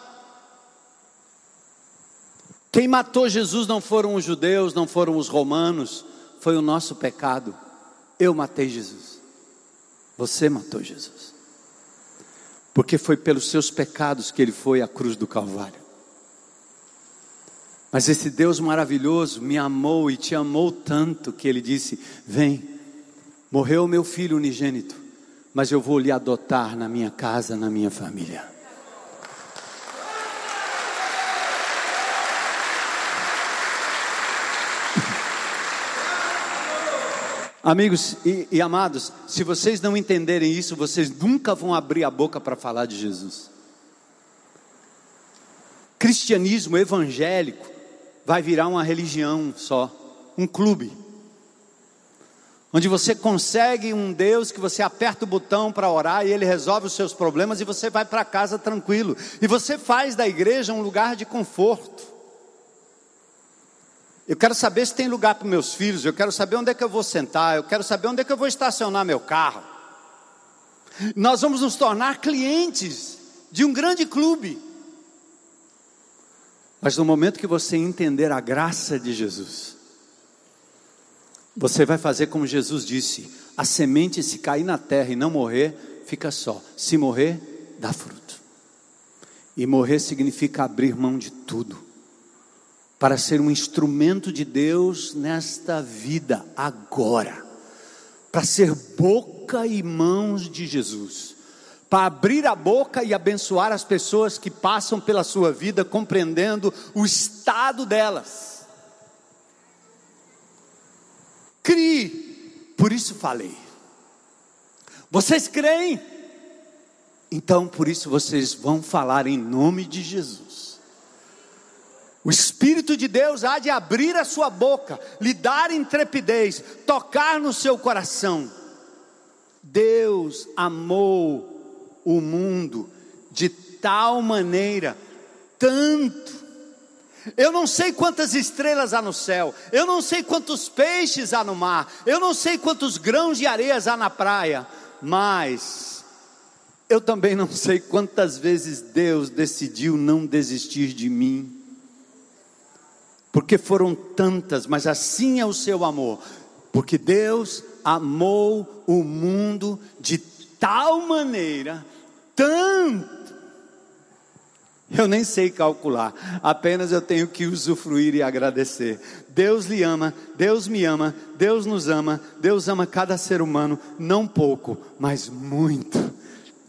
Quem matou Jesus não foram os judeus, não foram os romanos, foi o nosso pecado. Eu matei Jesus. Você matou Jesus. Porque foi pelos seus pecados que ele foi à cruz do Calvário. Mas esse Deus maravilhoso me amou e te amou tanto que ele disse: Vem, morreu meu filho unigênito, mas eu vou lhe adotar na minha casa, na minha família. Amigos e, e, amados, se vocês não entenderem isso, vocês nunca vão abrir a boca para falar de Jesus. Cristianismo evangélico vai virar uma religião só, um clube, onde você consegue um Deus que você aperta o botão para orar e ele resolve os seus problemas e você vai para casa tranquilo, e você faz da igreja um lugar de conforto. Eu quero saber se tem lugar para meus filhos, eu quero saber onde é que eu vou sentar, eu quero saber onde é que eu vou estacionar meu carro. Nós vamos nos tornar clientes de um grande clube. Mas no momento que você entender a graça de Jesus, você vai fazer como Jesus disse: a semente, se cair na terra e não morrer, fica só, se morrer, dá fruto. E morrer significa abrir mão de tudo para ser um instrumento de Deus nesta vida, agora, para ser boca e mãos de Jesus, para abrir a boca e abençoar as pessoas que passam pela sua vida, compreendendo o estado delas. Crie, por isso falei. Vocês creem? Então, por isso vocês vão falar em nome de Jesus. O Espírito de Deus há de abrir a sua boca, lhe dar intrepidez, tocar no seu coração. Deus amou o mundo de tal maneira, tanto. Eu não sei quantas estrelas há no céu, eu não sei quantos peixes há no mar, eu não sei quantos grãos de areias há na praia, mas eu também não sei quantas vezes Deus decidiu não desistir de mim porque foram tantas, mas assim é o seu amor, porque Deus amou o mundo de tal maneira, tanto, eu nem sei calcular, apenas eu tenho que usufruir e agradecer. Deus lhe ama, Deus me ama, Deus nos ama, Deus ama cada ser humano, não pouco, mas muito,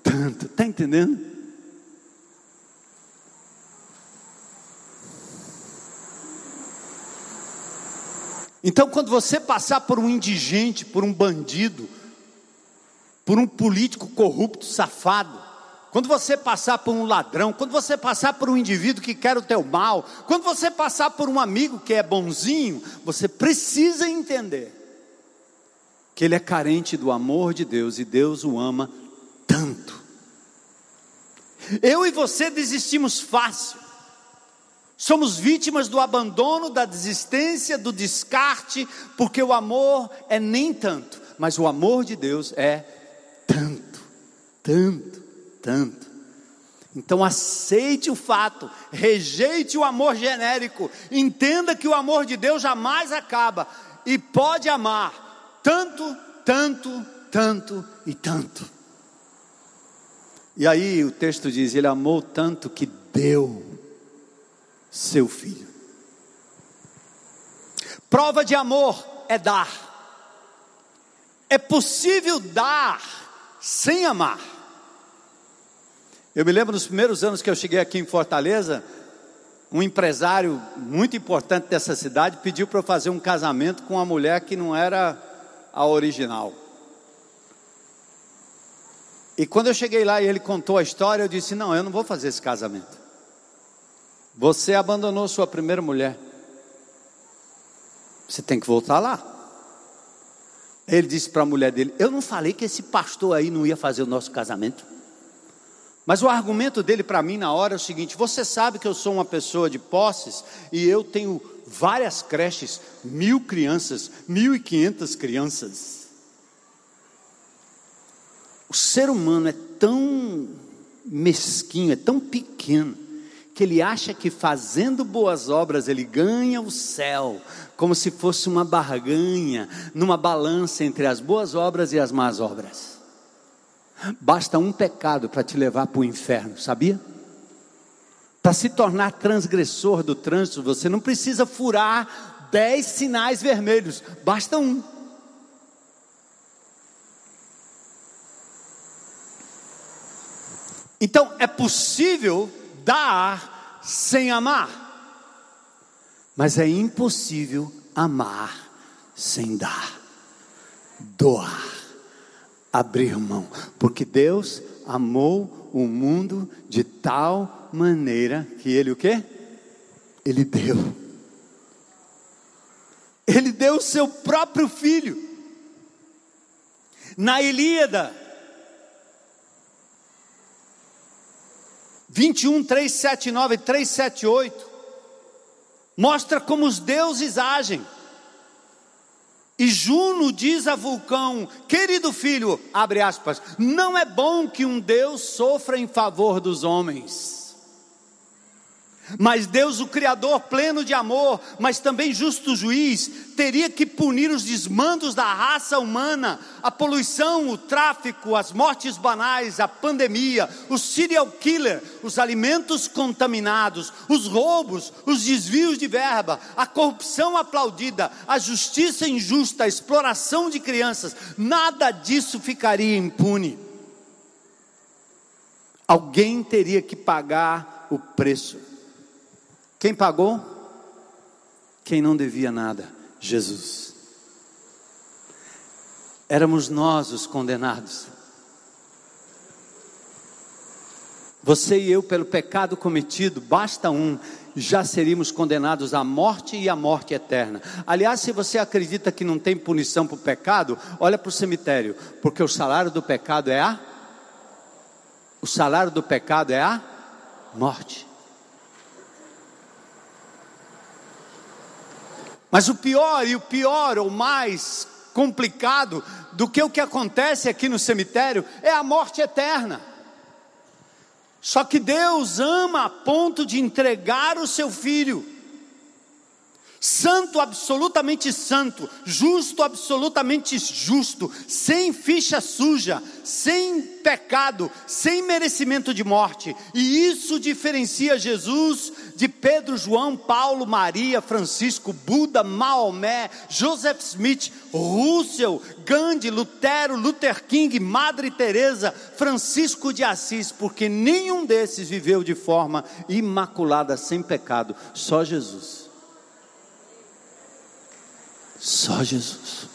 tanto, está entendendo? Então, quando você passar por um indigente, por um bandido, por um político corrupto, safado, quando você passar por um ladrão, quando você passar por um indivíduo que quer o teu mal, quando você passar por um amigo que é bonzinho, você precisa entender que ele é carente do amor de Deus e Deus o ama tanto. Eu e você desistimos fácil. Somos vítimas do abandono, da desistência, do descarte, porque o amor é nem tanto, mas o amor de Deus é tanto, tanto, tanto. Então aceite o fato, rejeite o amor genérico, entenda que o amor de Deus jamais acaba e pode amar tanto, tanto, tanto e tanto. E aí o texto diz: Ele amou tanto que deu seu filho. Prova de amor é dar. É possível dar sem amar. Eu me lembro nos primeiros anos que eu cheguei aqui em Fortaleza, um empresário muito importante dessa cidade pediu para eu fazer um casamento com uma mulher que não era a original. E quando eu cheguei lá e ele contou a história, eu disse: Não, eu não vou fazer esse casamento. Você abandonou sua primeira mulher. Você tem que voltar lá. Ele disse para a mulher dele: Eu não falei que esse pastor aí não ia fazer o nosso casamento. Mas o argumento dele para mim na hora é o seguinte: você sabe que eu sou uma pessoa de posses e eu tenho várias creches, mil crianças, mil e quinhentas crianças. O ser humano é tão mesquinho, é tão pequeno, que ele acha que fazendo boas obras ele ganha o céu, como se fosse uma barganha, numa balança entre as boas obras e as más obras. Basta um pecado para te levar para o inferno, sabia? Para se tornar transgressor do trânsito, você não precisa furar dez sinais vermelhos, basta um. Então é possível dar sem amar, mas é impossível amar sem dar, doar abrir mão, porque Deus amou o mundo de tal maneira que ele o quê? Ele deu. Ele deu o seu próprio filho. Na Ilíada 21, 379 e 378 mostra como os deuses agem. E Juno diz a Vulcão: Querido filho, abre aspas, não é bom que um Deus sofra em favor dos homens. Mas Deus, o Criador pleno de amor, mas também justo juiz, teria que punir os desmandos da raça humana, a poluição, o tráfico, as mortes banais, a pandemia, o serial killer, os alimentos contaminados, os roubos, os desvios de verba, a corrupção aplaudida, a justiça injusta, a exploração de crianças, nada disso ficaria impune. Alguém teria que pagar o preço. Quem pagou? Quem não devia nada? Jesus. Éramos nós os condenados. Você e eu, pelo pecado cometido, basta um, já seríamos condenados à morte e à morte eterna. Aliás, se você acredita que não tem punição para o pecado, olha para o cemitério, porque o salário do pecado é a. O salário do pecado é a morte. Mas o pior, e o pior, ou mais complicado do que o que acontece aqui no cemitério, é a morte eterna. Só que Deus ama a ponto de entregar o seu filho santo absolutamente santo, justo absolutamente justo, sem ficha suja, sem pecado, sem merecimento de morte. E isso diferencia Jesus de Pedro, João, Paulo, Maria, Francisco, Buda, Maomé, Joseph Smith, Russell, Gandhi, Lutero, Luther King, Madre Teresa, Francisco de Assis, porque nenhum desses viveu de forma imaculada, sem pecado, só Jesus. Só Jesus.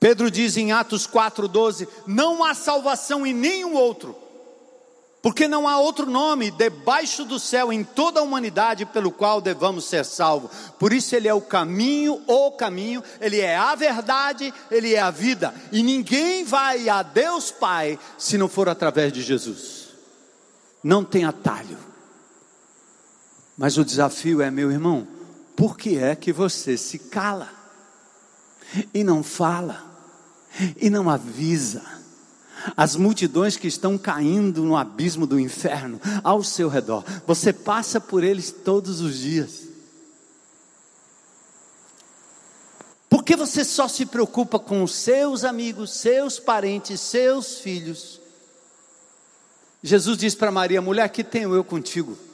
Pedro diz em Atos 4,12: Não há salvação em nenhum outro, porque não há outro nome debaixo do céu em toda a humanidade pelo qual devamos ser salvos. Por isso, Ele é o caminho, o caminho, Ele é a verdade, Ele é a vida, e ninguém vai a Deus Pai se não for através de Jesus. Não tem atalho. Mas o desafio é, meu irmão, por que é que você se cala e não fala e não avisa as multidões que estão caindo no abismo do inferno ao seu redor. Você passa por eles todos os dias. Por que você só se preocupa com os seus amigos, seus parentes, seus filhos? Jesus diz para Maria: mulher, que tenho eu contigo?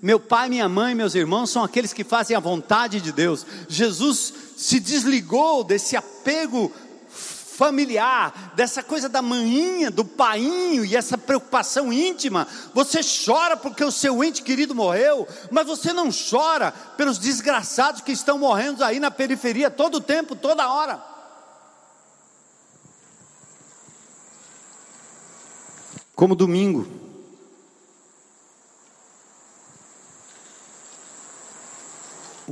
Meu pai, minha mãe, meus irmãos são aqueles que fazem a vontade de Deus. Jesus se desligou desse apego familiar, dessa coisa da manhinha, do painho e essa preocupação íntima. Você chora porque o seu ente querido morreu, mas você não chora pelos desgraçados que estão morrendo aí na periferia todo o tempo, toda hora. Como domingo,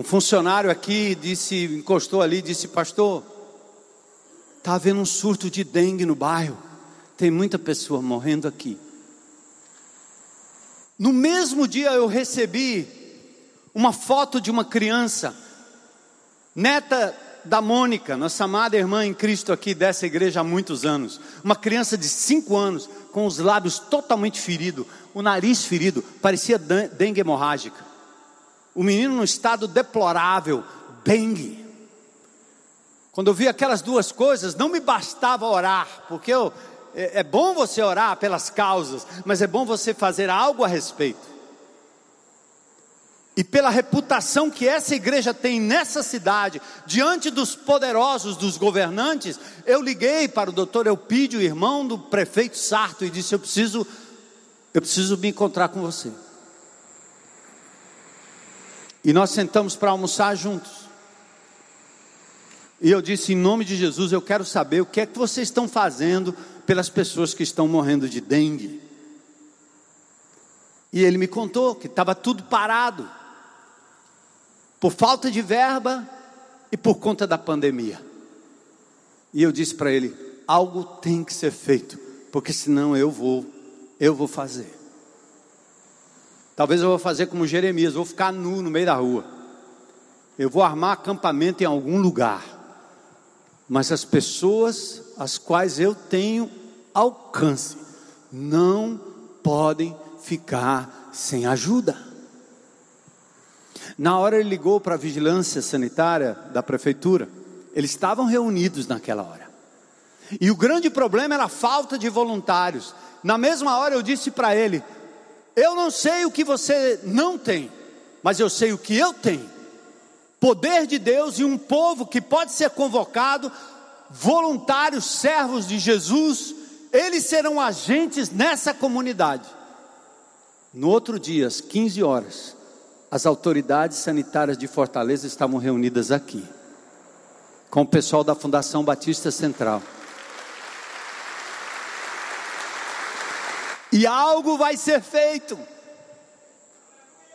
um funcionário aqui disse, encostou ali, disse, pastor, Está havendo um surto de dengue no bairro. Tem muita pessoa morrendo aqui. No mesmo dia eu recebi uma foto de uma criança, neta da Mônica, nossa amada irmã em Cristo aqui dessa igreja há muitos anos. Uma criança de 5 anos, com os lábios totalmente feridos, o nariz ferido, parecia dengue hemorrágica. O menino num estado deplorável, dengue. Quando eu vi aquelas duas coisas, não me bastava orar, porque eu, é, é bom você orar pelas causas, mas é bom você fazer algo a respeito. E pela reputação que essa igreja tem nessa cidade, diante dos poderosos, dos governantes, eu liguei para o doutor Eupídio, irmão do prefeito Sarto, e disse: Eu preciso, eu preciso me encontrar com você. E nós sentamos para almoçar juntos. E eu disse: em nome de Jesus, eu quero saber o que é que vocês estão fazendo pelas pessoas que estão morrendo de dengue. E ele me contou que estava tudo parado, por falta de verba e por conta da pandemia. E eu disse para ele: algo tem que ser feito, porque senão eu vou, eu vou fazer. Talvez eu vou fazer como Jeremias, vou ficar nu no meio da rua. Eu vou armar acampamento em algum lugar mas as pessoas às quais eu tenho alcance não podem ficar sem ajuda. Na hora ele ligou para a vigilância sanitária da prefeitura, eles estavam reunidos naquela hora. E o grande problema era a falta de voluntários. Na mesma hora eu disse para ele: Eu não sei o que você não tem, mas eu sei o que eu tenho poder de Deus e um povo que pode ser convocado, voluntários, servos de Jesus, eles serão agentes nessa comunidade. No outro dia, às 15 horas, as autoridades sanitárias de Fortaleza estavam reunidas aqui, com o pessoal da Fundação Batista Central. E algo vai ser feito,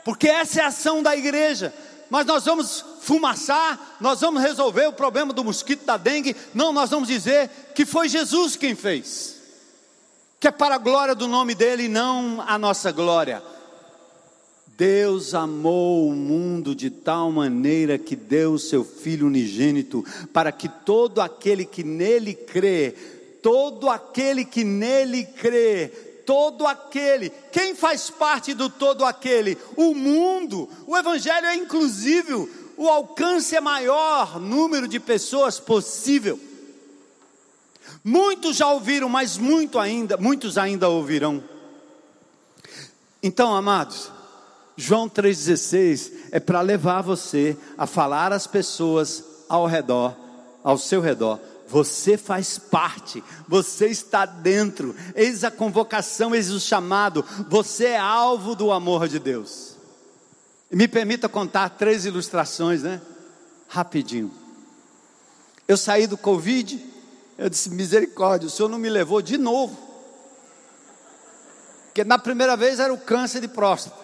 porque essa é a ação da igreja mas nós vamos fumaçar, nós vamos resolver o problema do mosquito da dengue. Não, nós vamos dizer que foi Jesus quem fez, que é para a glória do nome dele e não a nossa glória. Deus amou o mundo de tal maneira que deu o seu Filho unigênito, para que todo aquele que nele crê, todo aquele que nele crê, todo aquele. Quem faz parte do todo aquele? O mundo. O Evangelho é inclusivo. O alcance é maior número de pessoas possível. Muitos já ouviram, mas muito ainda, muitos ainda ouvirão. Então, amados, João 3,16 é para levar você a falar às pessoas ao redor, ao seu redor, você faz parte, você está dentro, eis a convocação, eis o chamado, você é alvo do amor de Deus. Me permita contar três ilustrações, né? Rapidinho. Eu saí do Covid, eu disse: misericórdia, o Senhor não me levou de novo. Porque na primeira vez era o câncer de próstata.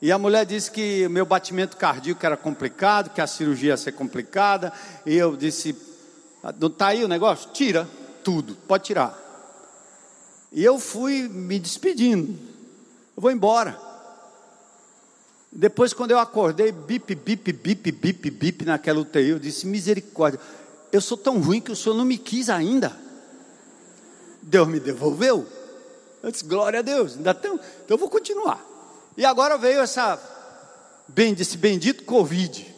E a mulher disse que o meu batimento cardíaco era complicado, que a cirurgia ia ser complicada. E eu disse: está aí o negócio? Tira tudo, pode tirar. E eu fui me despedindo. Eu vou embora. Depois, quando eu acordei, bip, bip, bip, bip, bip naquela UTI, eu disse: misericórdia, eu sou tão ruim que o senhor não me quis ainda. Deus me devolveu. Eu disse, glória a Deus, ainda tem, então eu vou continuar. E agora veio essa, esse bendito Covid.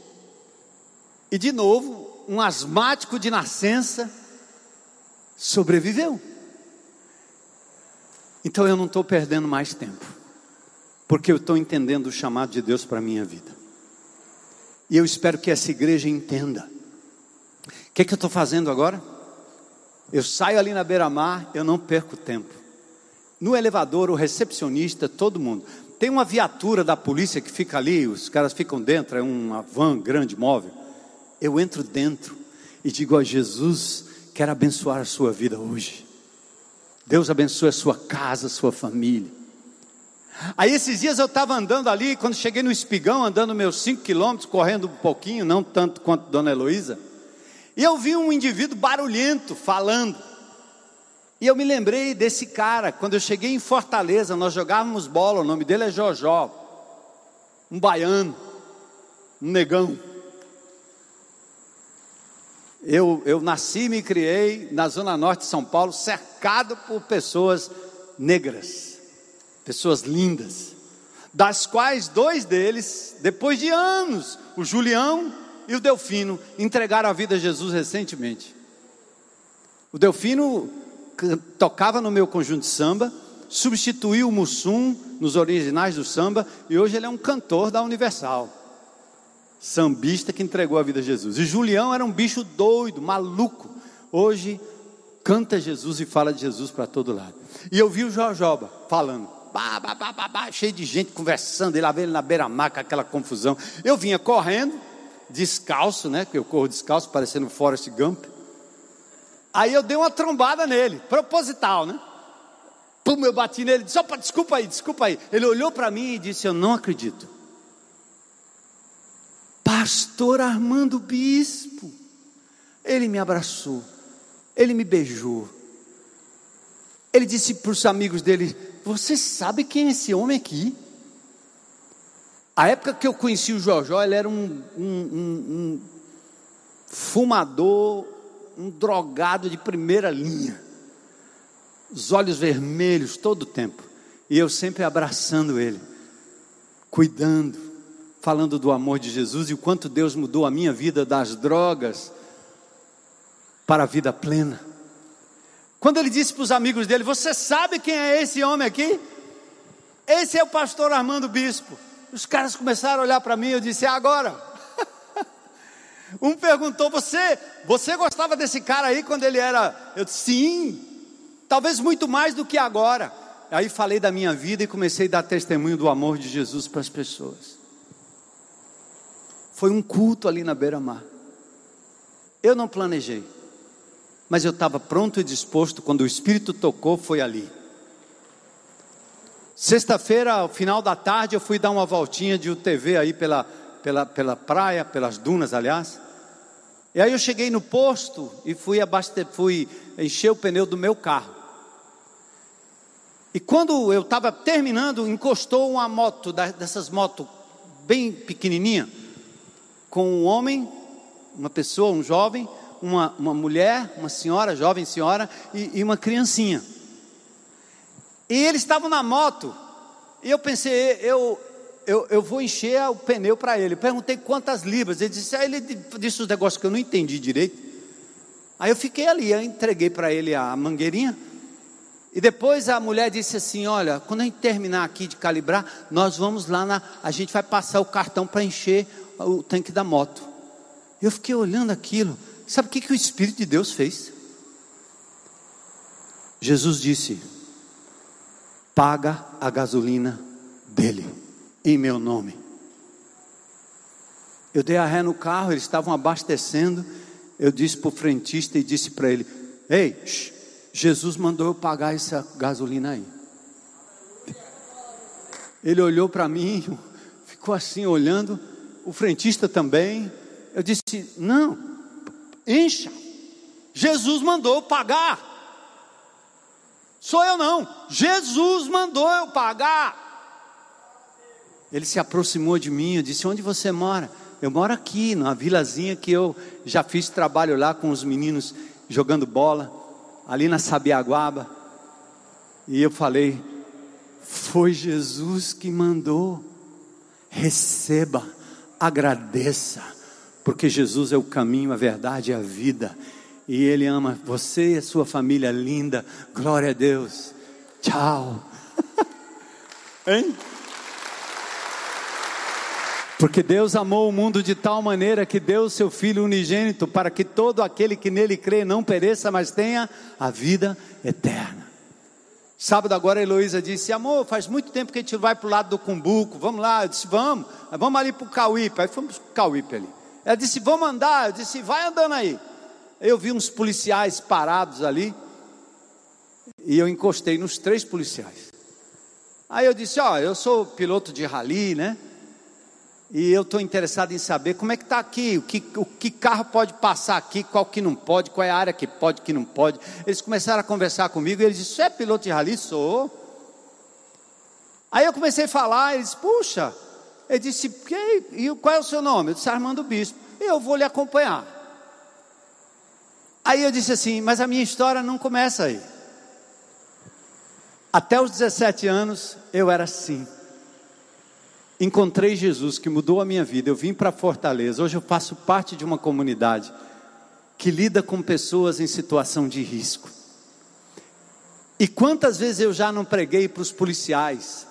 E de novo, um asmático de nascença sobreviveu. Então eu não estou perdendo mais tempo, porque eu estou entendendo o chamado de Deus para a minha vida. E eu espero que essa igreja entenda. O que, que eu estou fazendo agora? Eu saio ali na beira-mar, eu não perco tempo. No elevador, o recepcionista, todo mundo. Tem uma viatura da polícia que fica ali, os caras ficam dentro, é uma van grande, móvel. Eu entro dentro e digo a Jesus: quero abençoar a sua vida hoje. Deus abençoe a sua casa, a sua família. Aí esses dias eu estava andando ali, quando cheguei no espigão, andando meus cinco quilômetros, correndo um pouquinho, não tanto quanto Dona Heloísa, e eu vi um indivíduo barulhento falando. E eu me lembrei desse cara, quando eu cheguei em Fortaleza, nós jogávamos bola, o nome dele é Jojó, um baiano, um negão. Eu, eu nasci e me criei na zona norte de São Paulo, cercado por pessoas negras, pessoas lindas, das quais dois deles, depois de anos, o Julião e o Delfino, entregaram a vida a Jesus recentemente. O Delfino tocava no meu conjunto de samba, substituiu o Mussum nos originais do samba e hoje ele é um cantor da Universal sambista que entregou a vida a Jesus. E Julião era um bicho doido, maluco. Hoje canta Jesus e fala de Jesus para todo lado. E eu vi o Jojoba falando, bah, bah, bah, cheio de gente conversando, ele lá ele na beira-mar com aquela confusão. Eu vinha correndo, descalço, né? Que eu corro descalço, parecendo Forrest Gump. Aí eu dei uma trombada nele, proposital, né? Pum, eu bati nele, disse, opa, desculpa aí, desculpa aí. Ele olhou para mim e disse, eu não acredito. Pastor Armando Bispo. Ele me abraçou, ele me beijou. Ele disse para os amigos dele: Você sabe quem é esse homem aqui? A época que eu conheci o Jojó, ele era um, um, um, um fumador, um drogado de primeira linha, os olhos vermelhos todo o tempo, e eu sempre abraçando ele, cuidando, falando do amor de Jesus e o quanto Deus mudou a minha vida das drogas para a vida plena. Quando ele disse para os amigos dele: Você sabe quem é esse homem aqui? Esse é o pastor Armando Bispo. Os caras começaram a olhar para mim e eu disse: É agora. um perguntou: Você, você gostava desse cara aí quando ele era? Eu disse: Sim, talvez muito mais do que agora. Aí falei da minha vida e comecei a dar testemunho do amor de Jesus para as pessoas. Foi um culto ali na beira-mar. Eu não planejei, mas eu estava pronto e disposto quando o Espírito tocou, foi ali. Sexta-feira, ao final da tarde, eu fui dar uma voltinha de UTV aí pela, pela, pela praia, pelas dunas, aliás. E aí eu cheguei no posto e fui, abaste... fui encher o pneu do meu carro. E quando eu estava terminando, encostou uma moto, dessas motos bem pequenininha, com um homem, uma pessoa, um jovem, uma, uma mulher, uma senhora, jovem senhora e, e uma criancinha. E eles estavam na moto. E eu pensei, eu, eu, eu vou encher o pneu para ele. perguntei quantas libras. Ele disse, ah, ele disse os negócios que eu não entendi direito. Aí eu fiquei ali, eu entreguei para ele a mangueirinha. E depois a mulher disse assim: Olha, quando a gente terminar aqui de calibrar, nós vamos lá na. A gente vai passar o cartão para encher o tanque da moto. Eu fiquei olhando aquilo. Sabe o que, que o Espírito de Deus fez? Jesus disse: Paga a gasolina dele, em meu nome. Eu dei a ré no carro, eles estavam abastecendo. Eu disse para o frentista e disse para ele: Ei, Jesus mandou eu pagar essa gasolina aí. Ele olhou para mim, ficou assim olhando o frentista também. Eu disse: não, encha. Jesus mandou pagar. Sou eu não. Jesus mandou eu pagar. Ele se aproximou de mim e disse: Onde você mora? Eu moro aqui, numa vilazinha que eu já fiz trabalho lá com os meninos jogando bola. ali na Sabiaguaba. E eu falei: Foi Jesus que mandou. Receba, agradeça, porque Jesus é o caminho, a verdade e a vida. E Ele ama você e a sua família linda. Glória a Deus. Tchau. hein? Porque Deus amou o mundo de tal maneira que deu o seu Filho unigênito para que todo aquele que nele crê não pereça, mas tenha a vida eterna. Sábado agora a Heloísa disse: Amor, faz muito tempo que a gente vai para o lado do Cumbuco, vamos lá. Eu disse: Vamos, vamos ali para o Cauípe. Aí fomos para o Cauípe ali. Ela disse: Vamos andar. Eu disse: Vai andando aí. Eu vi uns policiais parados ali e eu encostei nos três policiais. Aí eu disse: Ó, oh, eu sou piloto de rally, né? E eu estou interessado em saber como é que está aqui, o que, o que carro pode passar aqui, qual que não pode, qual é a área que pode, que não pode. Eles começaram a conversar comigo e eles disseram, você é piloto de rally? Sou. Aí eu comecei a falar, eles, puxa, ele disse, e, qual é o seu nome? Eu disse, Armando Bispo. Eu vou lhe acompanhar. Aí eu disse assim, mas a minha história não começa aí. Até os 17 anos eu era assim encontrei Jesus que mudou a minha vida. Eu vim para Fortaleza. Hoje eu faço parte de uma comunidade que lida com pessoas em situação de risco. E quantas vezes eu já não preguei para os policiais,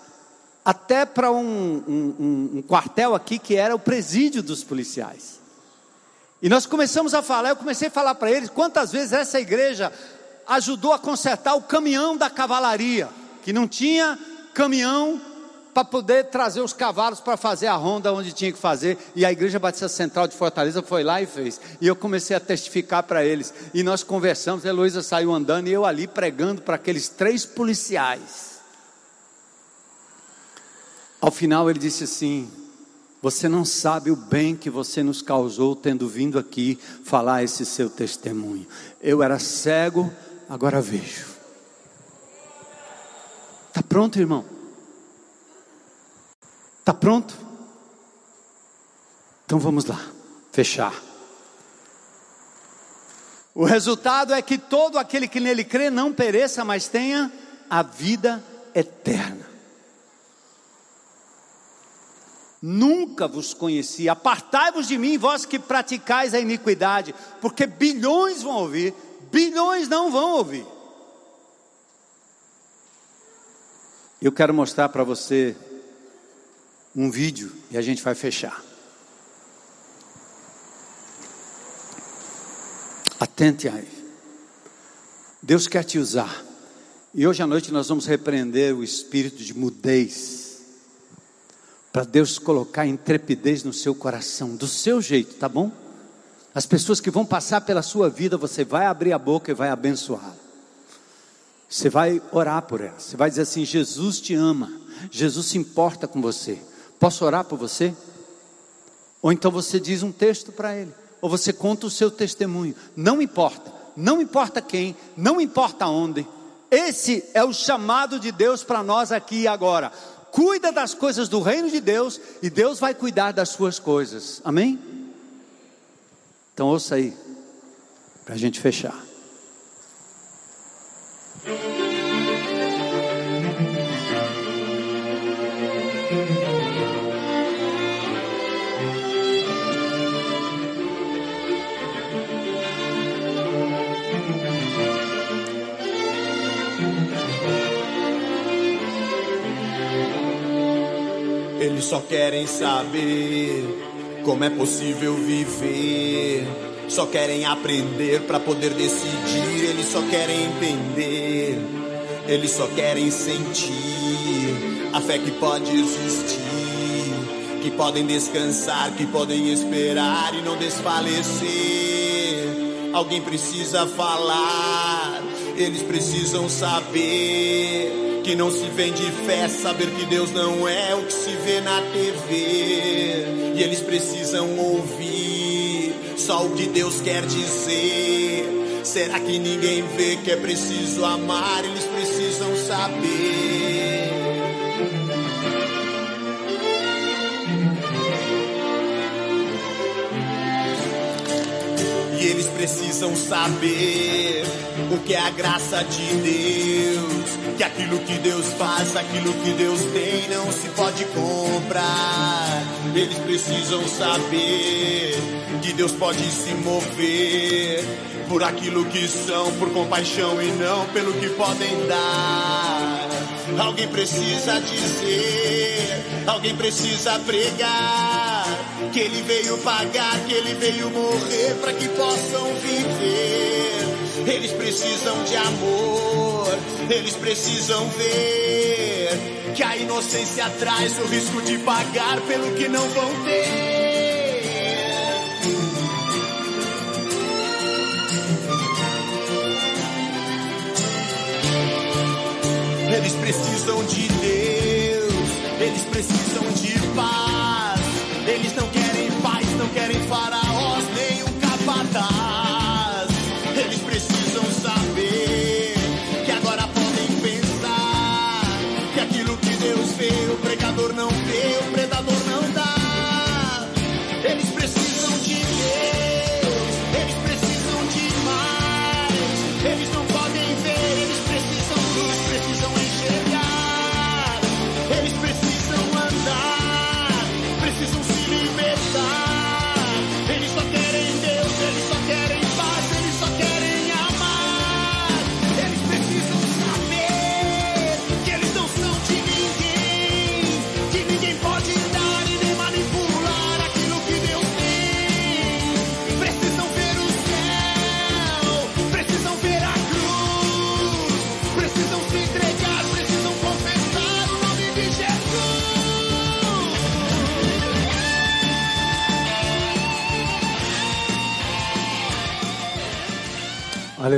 até para um, um, um, quartel aqui que era o presídio dos policiais. E nós começamos a falar, eu comecei a falar para eles quantas vezes essa igreja ajudou a consertar o caminhão da cavalaria, que não tinha caminhão para poder trazer os cavalos para fazer a ronda onde tinha que fazer. E a Igreja Batista Central de Fortaleza foi lá e fez. E eu comecei a testificar para eles. E nós conversamos. A Heloísa saiu andando e eu ali pregando para aqueles três policiais. Ao final ele disse assim: Você não sabe o bem que você nos causou tendo vindo aqui falar esse seu testemunho. Eu era cego, agora vejo. Está pronto, irmão? Está pronto? Então vamos lá, fechar. O resultado é que todo aquele que nele crê não pereça, mas tenha a vida eterna. Nunca vos conheci, apartai-vos de mim, vós que praticais a iniquidade, porque bilhões vão ouvir, bilhões não vão ouvir. Eu quero mostrar para você um vídeo e a gente vai fechar. Atente aí. Deus quer te usar. E hoje à noite nós vamos repreender o espírito de mudez. Para Deus colocar intrepidez no seu coração, do seu jeito, tá bom? As pessoas que vão passar pela sua vida, você vai abrir a boca e vai abençoar. Você vai orar por elas. Você vai dizer assim: Jesus te ama. Jesus se importa com você. Posso orar por você? Ou então você diz um texto para ele, ou você conta o seu testemunho. Não importa, não importa quem, não importa onde. Esse é o chamado de Deus para nós aqui e agora. Cuida das coisas do reino de Deus e Deus vai cuidar das suas coisas. Amém? Então ouça aí, para a gente fechar. Eles só querem saber como é possível viver. Só querem aprender para poder decidir. Eles só querem entender. Eles só querem sentir a fé que pode existir. Que podem descansar, que podem esperar e não desfalecer. Alguém precisa falar. Eles precisam saber que não se vende fé, saber que Deus não é o que se vê na TV. E eles precisam ouvir só o que Deus quer dizer. Será que ninguém vê que é preciso amar? Eles precisam saber. Precisam saber o que é a graça de Deus. Que aquilo que Deus faz, aquilo que Deus tem, não se pode comprar. Eles precisam saber que Deus pode se mover por aquilo que são, por compaixão e não pelo que podem dar. Alguém precisa dizer, alguém precisa pregar que ele veio pagar, que ele veio morrer para que possam viver. Eles precisam de amor, eles precisam ver que a inocência traz o risco de pagar pelo que não vão ter. Eles precisam de Deus, eles precisam de paz. Eles não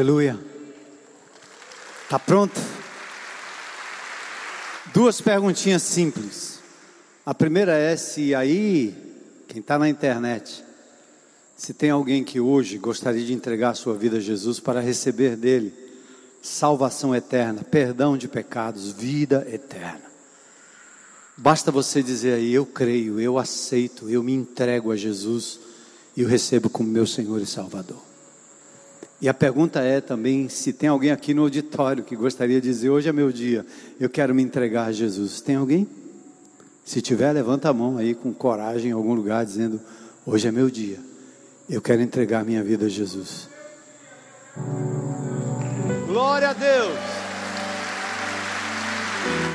Aleluia. Tá pronto? Duas perguntinhas simples. A primeira é se aí, quem está na internet, se tem alguém que hoje gostaria de entregar a sua vida a Jesus para receber dele salvação eterna, perdão de pecados, vida eterna. Basta você dizer aí, eu creio, eu aceito, eu me entrego a Jesus e o recebo como meu Senhor e Salvador. E a pergunta é também se tem alguém aqui no auditório que gostaria de dizer: hoje é meu dia, eu quero me entregar a Jesus. Tem alguém? Se tiver, levanta a mão aí com coragem em algum lugar, dizendo: hoje é meu dia, eu quero entregar minha vida a Jesus. Glória a Deus!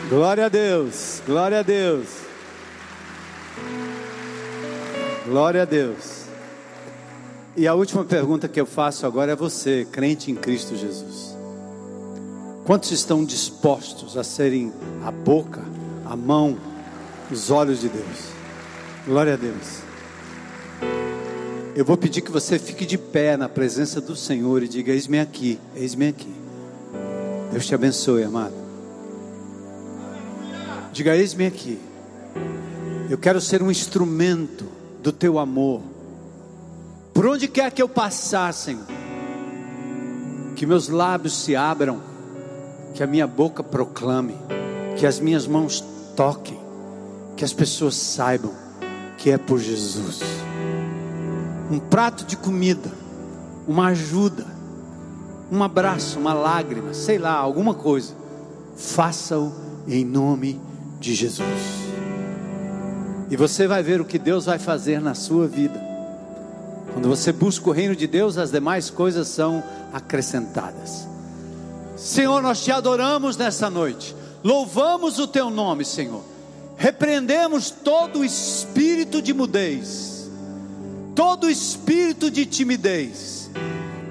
Glória a Deus! Glória a Deus! Glória a Deus! E a última pergunta que eu faço agora é você, crente em Cristo Jesus. Quantos estão dispostos a serem a boca, a mão, os olhos de Deus? Glória a Deus. Eu vou pedir que você fique de pé na presença do Senhor e diga: Eis-me aqui, eis-me aqui. Deus te abençoe, amado. Diga: Eis-me aqui. Eu quero ser um instrumento do teu amor. Por onde quer que eu passar, Senhor, que meus lábios se abram, que a minha boca proclame, que as minhas mãos toquem, que as pessoas saibam que é por Jesus. Um prato de comida, uma ajuda, um abraço, uma lágrima, sei lá, alguma coisa. Faça-o em nome de Jesus. E você vai ver o que Deus vai fazer na sua vida. Quando você busca o reino de Deus, as demais coisas são acrescentadas. Senhor, nós te adoramos nessa noite, louvamos o teu nome, Senhor. Repreendemos todo espírito de mudez, todo espírito de timidez.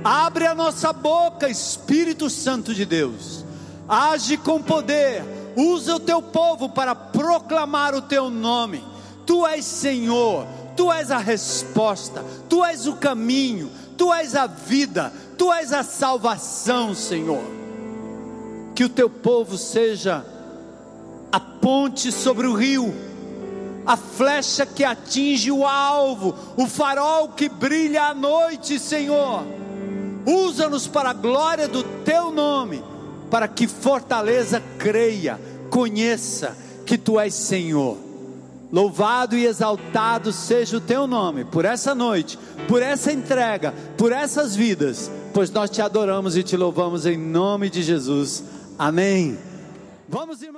Abre a nossa boca, Espírito Santo de Deus. Age com poder, usa o teu povo para proclamar o teu nome. Tu és Senhor, Tu és a resposta, Tu és o caminho, Tu és a vida, Tu és a salvação, Senhor. Que o Teu povo seja a ponte sobre o rio, a flecha que atinge o alvo, o farol que brilha à noite, Senhor. Usa-nos para a glória do Teu nome, para que Fortaleza creia, conheça que Tu és Senhor Louvado e exaltado seja o teu nome por essa noite, por essa entrega, por essas vidas, pois nós te adoramos e te louvamos em nome de Jesus. Amém. Vamos, irmãos.